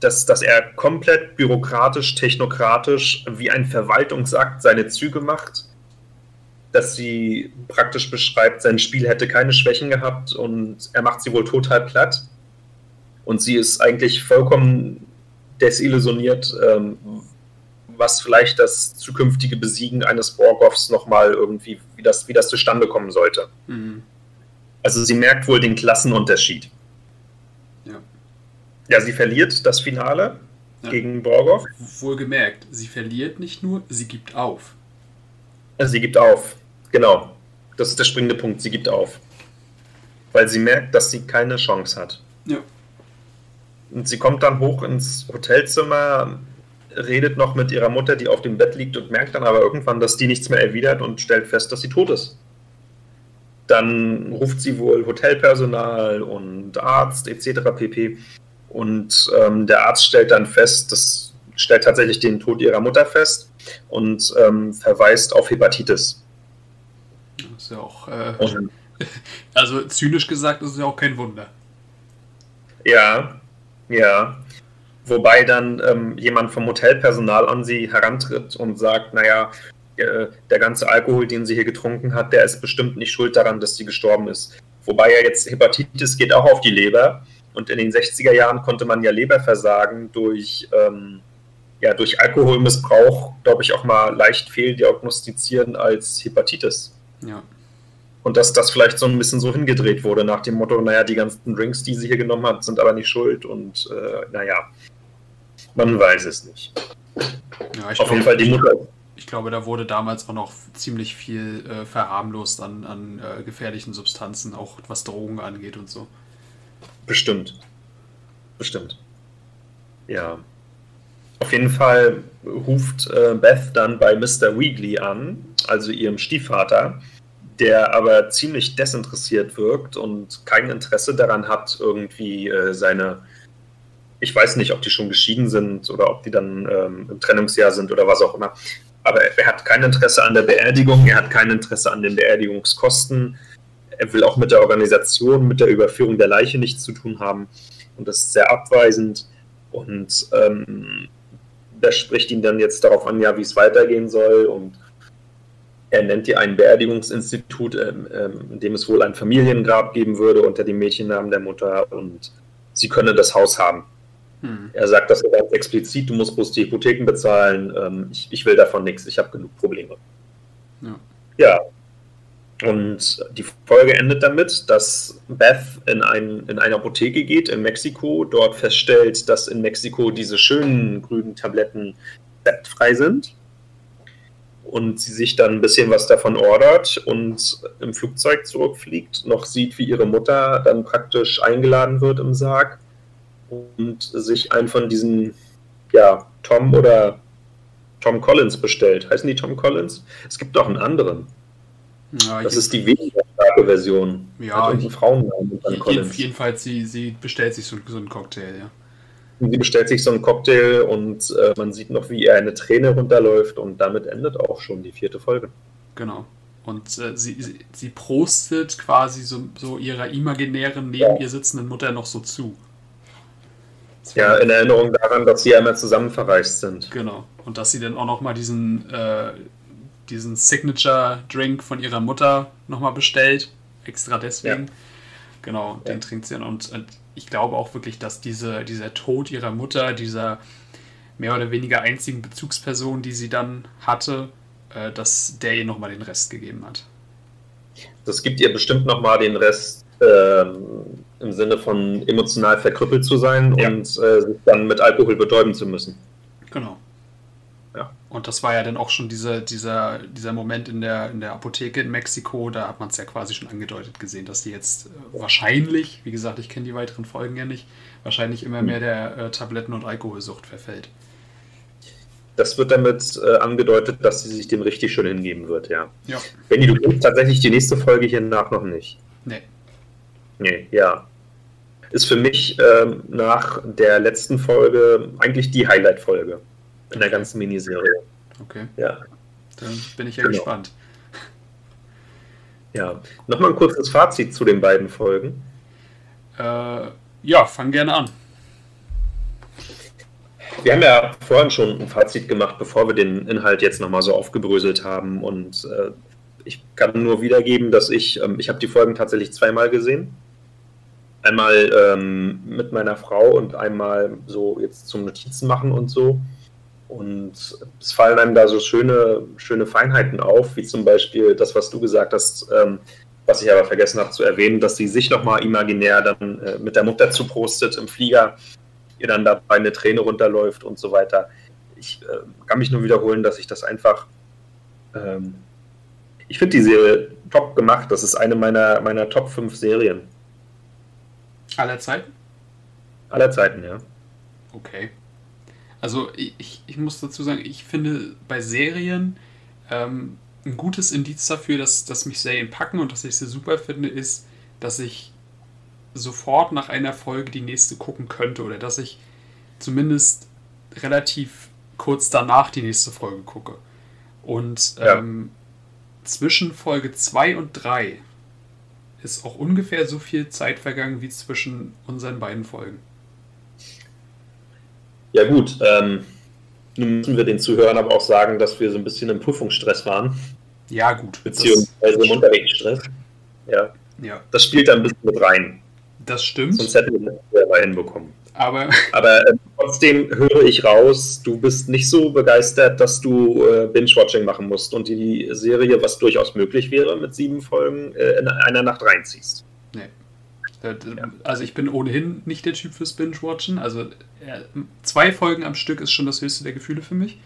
dass, dass er komplett bürokratisch, technokratisch, wie ein Verwaltungsakt seine Züge macht dass sie praktisch beschreibt, sein Spiel hätte keine Schwächen gehabt und er macht sie wohl total platt. Und sie ist eigentlich vollkommen desillusioniert, ähm, was vielleicht das zukünftige Besiegen eines Borgoffs nochmal irgendwie, wie das, wie das zustande kommen sollte. Mhm. Also sie merkt wohl den Klassenunterschied. Ja. Sie verliert das Finale ja. gegen Borgoff. Wohlgemerkt, sie verliert nicht nur, sie gibt auf. Sie gibt auf. Genau. Das ist der springende Punkt. Sie gibt auf. Weil sie merkt, dass sie keine Chance hat. Ja. Und sie kommt dann hoch ins Hotelzimmer, redet noch mit ihrer Mutter, die auf dem Bett liegt und merkt dann aber irgendwann, dass die nichts mehr erwidert und stellt fest, dass sie tot ist. Dann ruft sie wohl Hotelpersonal und Arzt etc. pp. Und ähm, der Arzt stellt dann fest, das stellt tatsächlich den Tod ihrer Mutter fest und ähm, verweist auf Hepatitis. Ist ja auch. Äh, also zynisch gesagt, ist es ja auch kein Wunder. Ja, ja. Wobei dann ähm, jemand vom Hotelpersonal an sie herantritt und sagt, naja, äh, der ganze Alkohol, den sie hier getrunken hat, der ist bestimmt nicht schuld daran, dass sie gestorben ist. Wobei ja jetzt Hepatitis geht auch auf die Leber. Und in den 60er Jahren konnte man ja Leberversagen durch, ähm, ja, durch Alkoholmissbrauch, glaube ich, auch mal leicht fehldiagnostizieren als Hepatitis. Ja. Und dass das vielleicht so ein bisschen so hingedreht wurde nach dem Motto, naja, die ganzen Drinks, die sie hier genommen hat, sind aber nicht schuld und äh, naja, man weiß es nicht. Ja, Auf glaube, jeden Fall die Mutter. Ich glaube, da wurde damals auch noch ziemlich viel äh, verharmlost an, an äh, gefährlichen Substanzen, auch was Drogen angeht und so. Bestimmt. Bestimmt. Ja. Auf jeden Fall ruft äh, Beth dann bei Mr. Weagley an, also ihrem Stiefvater, der aber ziemlich desinteressiert wirkt und kein Interesse daran hat, irgendwie äh, seine, ich weiß nicht, ob die schon geschieden sind oder ob die dann ähm, im Trennungsjahr sind oder was auch immer. Aber er hat kein Interesse an der Beerdigung, er hat kein Interesse an den Beerdigungskosten. Er will auch mit der Organisation, mit der Überführung der Leiche nichts zu tun haben. Und das ist sehr abweisend. Und ähm, der spricht ihn dann jetzt darauf an, ja, wie es weitergehen soll und er nennt ihr ein Beerdigungsinstitut, ähm, ähm, in dem es wohl ein Familiengrab geben würde unter dem Mädchennamen der Mutter und sie könne das Haus haben. Hm. Er sagt das ganz explizit, du musst bloß die Hypotheken bezahlen, ähm, ich, ich, will davon nichts, ich habe genug Probleme. Ja. ja. Und die Folge endet damit, dass Beth in, ein, in eine Apotheke geht in Mexiko, dort feststellt, dass in Mexiko diese schönen grünen Tabletten rezeptfrei sind und sie sich dann ein bisschen was davon ordert und im Flugzeug zurückfliegt, noch sieht, wie ihre Mutter dann praktisch eingeladen wird im Sarg und sich einen von diesen, ja, Tom oder Tom Collins bestellt. Heißen die Tom Collins? Es gibt doch einen anderen. Ja, das ist die weniger starke Version. Ja, Hat Frauennamen jeden, jedenfalls, sie, sie bestellt sich so, so einen Cocktail, ja. Sie bestellt sich so einen Cocktail und äh, man sieht noch, wie ihr eine Träne runterläuft und damit endet auch schon die vierte Folge. Genau. Und äh, sie, sie, sie, prostet quasi so, so ihrer imaginären, neben ja. ihr sitzenden Mutter noch so zu. Ja, in Erinnerung daran, dass sie einmal zusammen verreist sind. Genau. Und dass sie dann auch nochmal diesen, äh, diesen Signature-Drink von ihrer Mutter nochmal bestellt. Extra deswegen. Ja. Genau, ja. den trinkt sie. Und, und ich glaube auch wirklich, dass diese, dieser Tod ihrer Mutter, dieser mehr oder weniger einzigen Bezugsperson, die sie dann hatte, äh, dass der ihr nochmal den Rest gegeben hat. Das gibt ihr bestimmt nochmal den Rest äh, im Sinne von emotional verkrüppelt zu sein ja. und äh, sich dann mit Alkohol betäuben zu müssen. Genau. Und das war ja dann auch schon diese, dieser, dieser Moment in der, in der Apotheke in Mexiko, da hat man es ja quasi schon angedeutet gesehen, dass die jetzt äh, wahrscheinlich, wie gesagt, ich kenne die weiteren Folgen ja nicht, wahrscheinlich immer mehr der äh, Tabletten- und Alkoholsucht verfällt. Das wird damit äh, angedeutet, dass sie sich dem richtig schön hingeben wird, ja. ja. Benny, du kennst tatsächlich die nächste Folge hier nach noch nicht. Nee. Nee, ja. Ist für mich ähm, nach der letzten Folge eigentlich die Highlight-Folge in der ganzen Miniserie. Okay. Ja. Dann bin ich ja genau. gespannt. Ja. Nochmal ein kurzes Fazit zu den beiden Folgen. Äh, ja, fang gerne an. Wir haben ja vorhin schon ein Fazit gemacht, bevor wir den Inhalt jetzt nochmal so aufgebröselt haben. Und äh, ich kann nur wiedergeben, dass ich, ähm, ich habe die Folgen tatsächlich zweimal gesehen. Einmal ähm, mit meiner Frau und einmal so jetzt zum Notizen machen und so. Und es fallen einem da so schöne, schöne Feinheiten auf, wie zum Beispiel das, was du gesagt hast, ähm, was ich aber vergessen habe zu erwähnen, dass sie sich nochmal imaginär dann äh, mit der Mutter zuprostet im Flieger, ihr dann dabei eine Träne runterläuft und so weiter. Ich äh, kann mich nur wiederholen, dass ich das einfach. Ähm, ich finde die Serie top gemacht. Das ist eine meiner, meiner Top 5 Serien. Aller Zeiten? Aller Zeiten, ja. Okay. Also ich, ich muss dazu sagen, ich finde bei Serien ähm, ein gutes Indiz dafür, dass, dass mich Serien packen und dass ich sie super finde, ist, dass ich sofort nach einer Folge die nächste gucken könnte oder dass ich zumindest relativ kurz danach die nächste Folge gucke. Und ja. ähm, zwischen Folge 2 und 3 ist auch ungefähr so viel Zeit vergangen wie zwischen unseren beiden Folgen. Ja gut, ähm, nun müssen wir den Zuhörern aber auch sagen, dass wir so ein bisschen im Prüfungsstress waren. Ja gut. Beziehungsweise im Unterrichtsstress. Ja. ja. Das spielt da ein bisschen mit rein. Das stimmt. Sonst hätten wir das selber hinbekommen. Aber, aber äh, trotzdem höre ich raus, du bist nicht so begeistert, dass du äh, Binge-Watching machen musst und die Serie, was durchaus möglich wäre, mit sieben Folgen äh, in einer Nacht reinziehst. Nee. Also ich bin ohnehin nicht der Typ fürs Binge-Watchen. Also zwei Folgen am Stück ist schon das höchste der Gefühle für mich.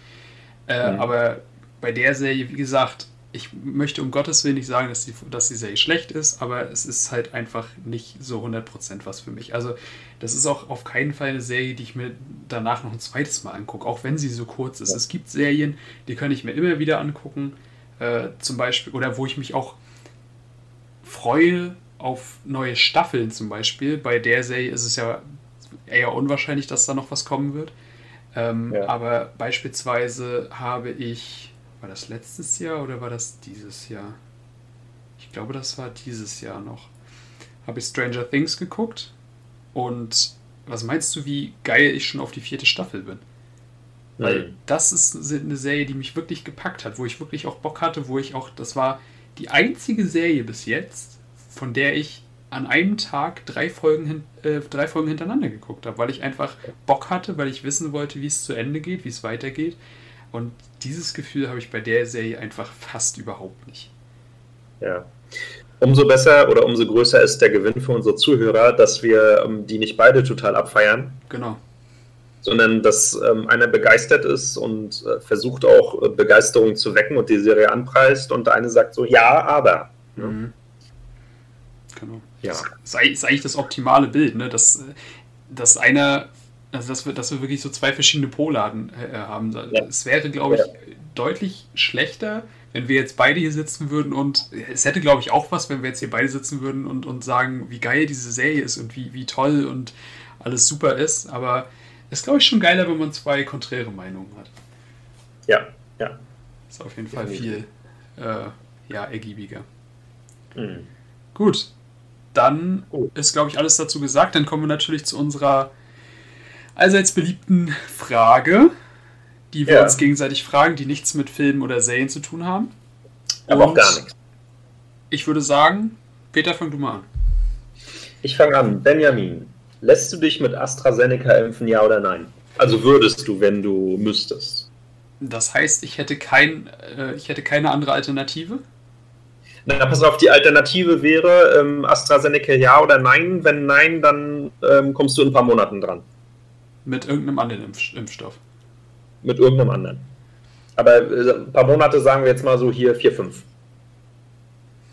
Äh, mhm. Aber bei der Serie, wie gesagt, ich möchte um Gottes Willen nicht sagen, dass die, dass die Serie schlecht ist, aber es ist halt einfach nicht so 100% was für mich. Also das ist auch auf keinen Fall eine Serie, die ich mir danach noch ein zweites Mal angucke, auch wenn sie so kurz ist. Ja. Es gibt Serien, die kann ich mir immer wieder angucken, äh, zum Beispiel, oder wo ich mich auch freue auf neue Staffeln zum Beispiel. Bei der Serie ist es ja eher unwahrscheinlich, dass da noch was kommen wird. Ähm, ja. Aber beispielsweise habe ich, war das letztes Jahr oder war das dieses Jahr? Ich glaube, das war dieses Jahr noch. Habe ich Stranger Things geguckt und was meinst du, wie geil ich schon auf die vierte Staffel bin? Weil mhm. das ist eine Serie, die mich wirklich gepackt hat, wo ich wirklich auch Bock hatte, wo ich auch, das war die einzige Serie bis jetzt, von der ich an einem Tag drei Folgen, äh, drei Folgen hintereinander geguckt habe, weil ich einfach Bock hatte, weil ich wissen wollte, wie es zu Ende geht, wie es weitergeht. Und dieses Gefühl habe ich bei der Serie einfach fast überhaupt nicht. Ja. Umso besser oder umso größer ist der Gewinn für unsere Zuhörer, dass wir ähm, die nicht beide total abfeiern. Genau. Sondern dass ähm, einer begeistert ist und äh, versucht auch äh, Begeisterung zu wecken und die Serie anpreist und der eine sagt so, ja, aber. Mhm. Genau. Ja. Das ist eigentlich das optimale Bild, ne? dass, dass einer, also dass wir, dass wir wirklich so zwei verschiedene Poladen äh, haben. Ja. Es wäre, glaube ich, ja. deutlich schlechter, wenn wir jetzt beide hier sitzen würden und es hätte, glaube ich, auch was, wenn wir jetzt hier beide sitzen würden und, und sagen, wie geil diese Serie ist und wie, wie toll und alles super ist. Aber es ist, glaube ich, schon geiler, wenn man zwei konträre Meinungen hat. Ja, ja. Ist auf jeden Fall viel äh, ja, ergiebiger. Mhm. Gut, dann ist, glaube ich, alles dazu gesagt. Dann kommen wir natürlich zu unserer allseits beliebten Frage, die wir ja. uns gegenseitig fragen, die nichts mit Filmen oder Serien zu tun haben. Aber Und auch gar nichts. Ich würde sagen, Peter, fang du mal an. Ich fange an. Benjamin, lässt du dich mit AstraZeneca impfen, ja oder nein? Also würdest du, wenn du müsstest. Das heißt, ich hätte, kein, äh, ich hätte keine andere Alternative? Na, pass auf, die Alternative wäre ähm, AstraZeneca ja oder nein. Wenn nein, dann ähm, kommst du in ein paar Monaten dran. Mit irgendeinem anderen Impf Impfstoff. Mit irgendeinem anderen. Aber äh, ein paar Monate sagen wir jetzt mal so hier vier, fünf.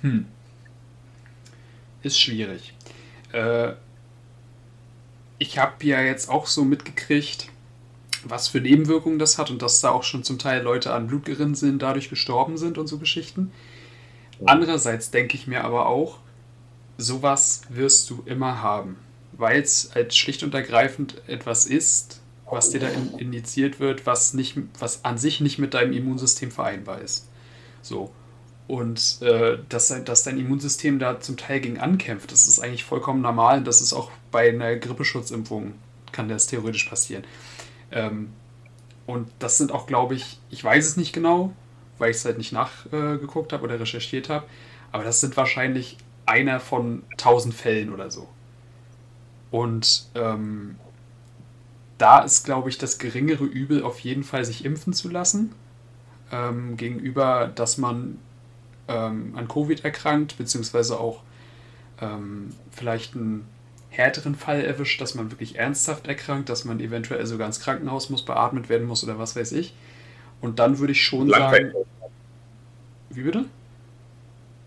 Hm. Ist schwierig. Äh, ich habe ja jetzt auch so mitgekriegt, was für Nebenwirkungen das hat und dass da auch schon zum Teil Leute an Blutgerinnseln dadurch gestorben sind und so Geschichten. Andererseits denke ich mir aber auch, sowas wirst du immer haben, weil es halt schlicht und ergreifend etwas ist, was dir da in, indiziert wird, was, nicht, was an sich nicht mit deinem Immunsystem vereinbar ist. So. Und äh, dass, dass dein Immunsystem da zum Teil gegen ankämpft, das ist eigentlich vollkommen normal. Das ist auch bei einer Grippeschutzimpfung, kann das theoretisch passieren. Ähm, und das sind auch, glaube ich, ich weiß es nicht genau, weil ich es halt nicht nachgeguckt habe oder recherchiert habe. Aber das sind wahrscheinlich einer von tausend Fällen oder so. Und ähm, da ist, glaube ich, das geringere Übel auf jeden Fall, sich impfen zu lassen, ähm, gegenüber, dass man ähm, an Covid erkrankt, beziehungsweise auch ähm, vielleicht einen härteren Fall erwischt, dass man wirklich ernsthaft erkrankt, dass man eventuell sogar ins Krankenhaus muss, beatmet werden muss oder was weiß ich. Und dann würde ich schon sagen. Wie bitte?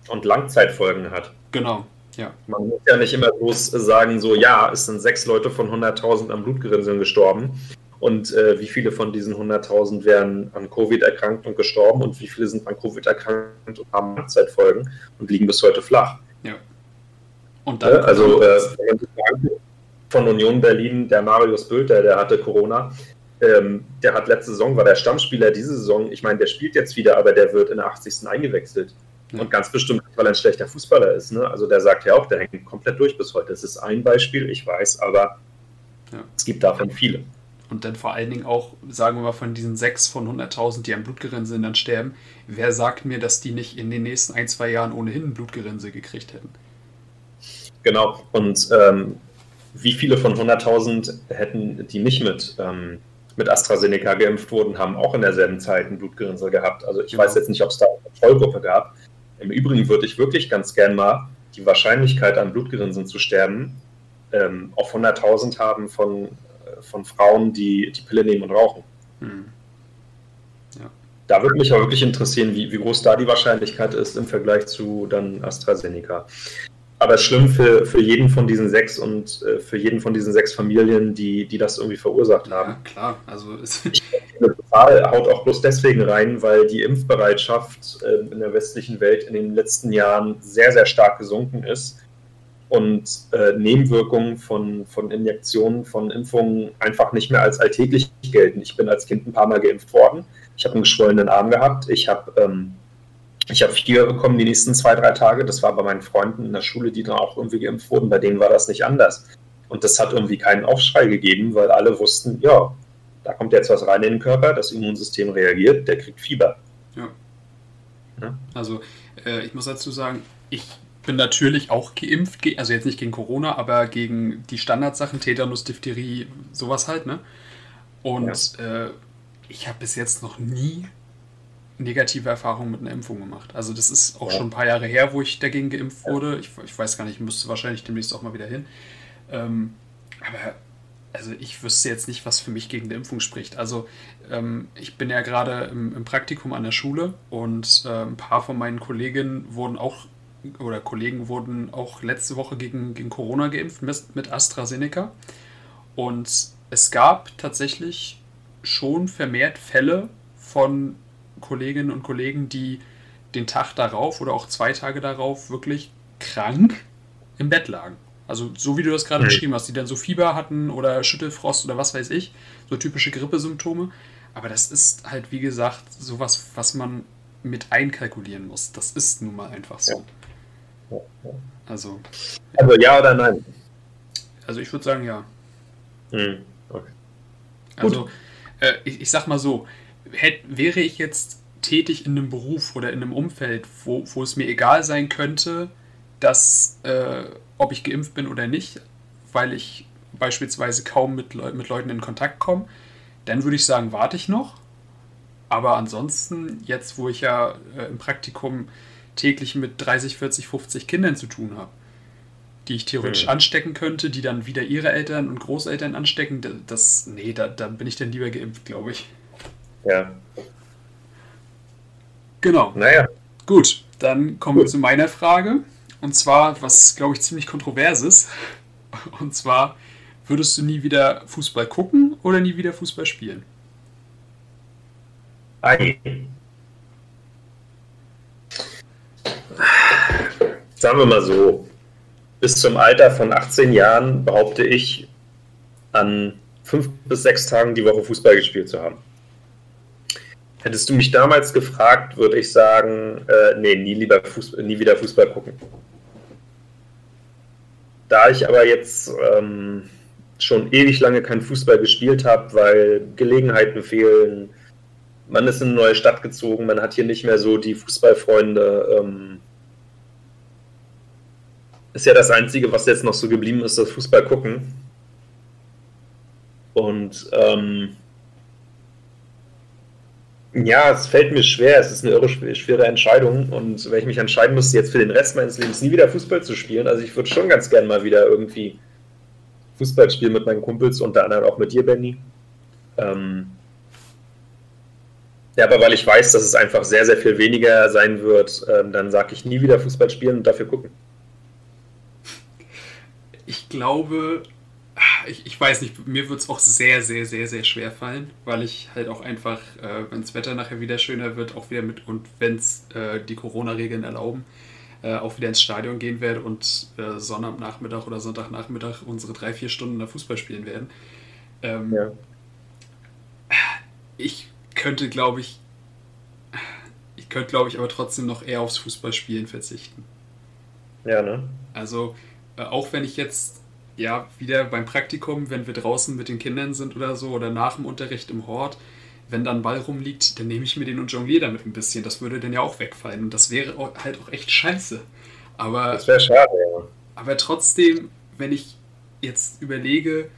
Und Langzeitfolgen hat. Genau, ja. Man muss ja nicht immer bloß sagen, so, ja, es sind sechs Leute von 100.000 am Blutgerinnseln gestorben. Und äh, wie viele von diesen 100.000 wären an Covid erkrankt und gestorben und wie viele sind an Covid erkrankt und haben Langzeitfolgen und liegen bis heute flach. Ja. Und dann. also, äh, von Union Berlin, der Marius Bülter, der hatte Corona ähm, der hat letzte Saison, war der Stammspieler diese Saison. Ich meine, der spielt jetzt wieder, aber der wird in der 80. eingewechselt. Ja. Und ganz bestimmt, weil er ein schlechter Fußballer ist. Ne? Also der sagt ja auch, der hängt komplett durch bis heute. Das ist ein Beispiel, ich weiß, aber ja. es gibt davon viele. Und dann vor allen Dingen auch, sagen wir mal, von diesen sechs von 100.000, die am Blutgerinnsel dann sterben, wer sagt mir, dass die nicht in den nächsten ein, zwei Jahren ohnehin ein Blutgerinnsel gekriegt hätten? Genau, und ähm, wie viele von 100.000 hätten die nicht mit ähm, mit AstraZeneca geimpft wurden, haben auch in derselben Zeit ein Blutgerinnsel gehabt. Also ich genau. weiß jetzt nicht, ob es da eine Vollgruppe gab. Im Übrigen würde ich wirklich ganz gern mal die Wahrscheinlichkeit an Blutgerinnseln zu sterben ähm, auf 100.000 haben von, äh, von Frauen, die die Pille nehmen und rauchen. Hm. Ja. Da würde mich auch wirklich interessieren, wie, wie groß da die Wahrscheinlichkeit ist im Vergleich zu dann AstraZeneca aber schlimm für, für jeden von diesen sechs und äh, für jeden von diesen sechs Familien, die, die das irgendwie verursacht haben. Ja, klar. Also ich die Zahl haut auch bloß deswegen rein, weil die Impfbereitschaft äh, in der westlichen Welt in den letzten Jahren sehr, sehr stark gesunken ist und äh, Nebenwirkungen von, von Injektionen, von Impfungen einfach nicht mehr als alltäglich gelten. Ich bin als Kind ein paar Mal geimpft worden. Ich habe einen geschwollenen Arm gehabt. Ich habe ähm, ich habe vier bekommen die nächsten zwei, drei Tage. Das war bei meinen Freunden in der Schule, die dann auch irgendwie geimpft wurden. Bei denen war das nicht anders. Und das hat irgendwie keinen Aufschrei gegeben, weil alle wussten, ja, Da kommt jetzt was rein in den Körper, das Immunsystem reagiert, der kriegt Fieber. Ja. ja. Also äh, ich muss dazu sagen, ich bin natürlich auch geimpft, also jetzt nicht gegen Corona, aber gegen die Standardsachen, Tetanus, Diphtherie, sowas halt, ne? Und ja. äh, ich habe bis jetzt noch nie negative Erfahrungen mit einer Impfung gemacht. Also das ist auch ja. schon ein paar Jahre her, wo ich dagegen geimpft wurde. Ich, ich weiß gar nicht, ich müsste wahrscheinlich demnächst auch mal wieder hin. Ähm, aber also ich wüsste jetzt nicht, was für mich gegen die Impfung spricht. Also ähm, ich bin ja gerade im, im, Praktikum an der Schule und äh, ein paar von meinen Kolleginnen wurden auch oder Kollegen wurden auch letzte Woche gegen, gegen Corona geimpft mit, mit AstraZeneca. Und es gab tatsächlich schon vermehrt Fälle von Kolleginnen und Kollegen, die den Tag darauf oder auch zwei Tage darauf wirklich krank im Bett lagen. Also so wie du das gerade mhm. beschrieben hast, die dann so Fieber hatten oder Schüttelfrost oder was weiß ich, so typische Grippesymptome. Aber das ist halt, wie gesagt, sowas, was man mit einkalkulieren muss. Das ist nun mal einfach so. Ja. Also, ja. also ja oder nein? Also ich würde sagen ja. Mhm. Okay. Also äh, ich, ich sag mal so, hätt, wäre ich jetzt tätig in einem Beruf oder in einem Umfeld, wo, wo es mir egal sein könnte, dass äh, ob ich geimpft bin oder nicht, weil ich beispielsweise kaum mit, Le mit Leuten in Kontakt komme, dann würde ich sagen, warte ich noch. Aber ansonsten, jetzt wo ich ja äh, im Praktikum täglich mit 30, 40, 50 Kindern zu tun habe, die ich theoretisch mhm. anstecken könnte, die dann wieder ihre Eltern und Großeltern anstecken, das, nee, da, da bin ich dann lieber geimpft, glaube ich. Ja. Genau. Naja. Gut, dann kommen Gut. wir zu meiner Frage. Und zwar, was glaube ich ziemlich kontrovers ist. Und zwar, würdest du nie wieder Fußball gucken oder nie wieder Fußball spielen? Ei. Sagen wir mal so, bis zum Alter von 18 Jahren behaupte ich, an fünf bis sechs Tagen die Woche Fußball gespielt zu haben. Hättest du mich damals gefragt, würde ich sagen, äh, nee, nie, lieber Fußball, nie wieder Fußball gucken. Da ich aber jetzt ähm, schon ewig lange kein Fußball gespielt habe, weil Gelegenheiten fehlen, man ist in eine neue Stadt gezogen, man hat hier nicht mehr so die Fußballfreunde. Ähm, ist ja das Einzige, was jetzt noch so geblieben ist, das Fußball gucken. Und ähm, ja, es fällt mir schwer. Es ist eine irre schwere Entscheidung. Und wenn ich mich entscheiden müsste, jetzt für den Rest meines Lebens nie wieder Fußball zu spielen, also ich würde schon ganz gern mal wieder irgendwie Fußball spielen mit meinen Kumpels, unter anderem auch mit dir, Benny. Ähm ja, aber weil ich weiß, dass es einfach sehr, sehr viel weniger sein wird, ähm, dann sage ich nie wieder Fußball spielen und dafür gucken. Ich glaube, ich, ich weiß nicht, mir wird es auch sehr, sehr, sehr, sehr schwer fallen, weil ich halt auch einfach, äh, wenn das Wetter nachher wieder schöner wird, auch wieder mit und wenn es äh, die Corona-Regeln erlauben, äh, auch wieder ins Stadion gehen werde und äh, Sonnabendnachmittag oder Sonntagnachmittag unsere drei, vier Stunden da Fußball spielen werden. Ähm, ja. Ich könnte, glaube ich, ich könnte, glaube ich, aber trotzdem noch eher aufs Fußballspielen verzichten. Ja, ne? Also, äh, auch wenn ich jetzt ja, wieder beim Praktikum, wenn wir draußen mit den Kindern sind oder so, oder nach dem Unterricht im Hort, wenn da ein Ball rumliegt, dann nehme ich mir den und jongliere damit ein bisschen. Das würde dann ja auch wegfallen. Und das wäre halt auch echt scheiße. Aber, das wäre schade, ja. Aber trotzdem, wenn ich jetzt überlege,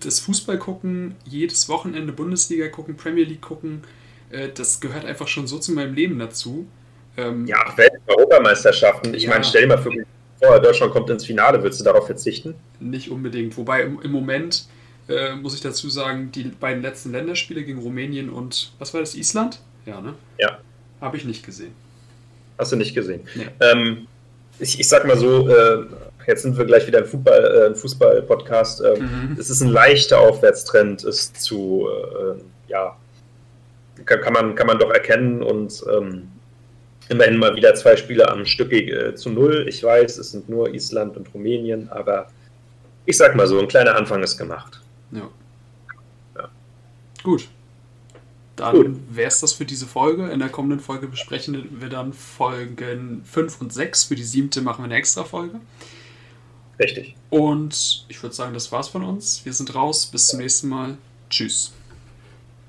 das Fußball gucken, jedes Wochenende Bundesliga gucken, Premier League gucken, äh, das gehört einfach schon so zu meinem Leben dazu. Ähm, ja, Welt-Europameisterschaften. Ich ja. meine, stell dir mal für oh, Deutschland kommt ins Finale, würdest du darauf verzichten? Nicht unbedingt. Wobei im, im Moment äh, muss ich dazu sagen, die beiden letzten Länderspiele gegen Rumänien und was war das, Island? Ja, ne? Ja. Habe ich nicht gesehen. Hast du nicht gesehen? Nee. Ähm, ich, ich sag mal so, äh, jetzt sind wir gleich wieder im Fußball, äh, Fußball-Podcast. Ähm, mhm. Es ist ein leichter Aufwärtstrend, ist zu, äh, ja, kann, kann, man, kann man doch erkennen und ähm, immerhin mal wieder zwei Spiele am Stück äh, zu null. Ich weiß, es sind nur Island und Rumänien, aber ich sag mal so, ein kleiner Anfang ist gemacht. Ja. ja. Gut. Dann wäre es das für diese Folge. In der kommenden Folge besprechen wir dann Folgen 5 und 6. Für die siebte machen wir eine extra Folge. Richtig. Und ich würde sagen, das war's von uns. Wir sind raus. Bis zum nächsten Mal. Tschüss.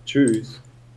Tschüss.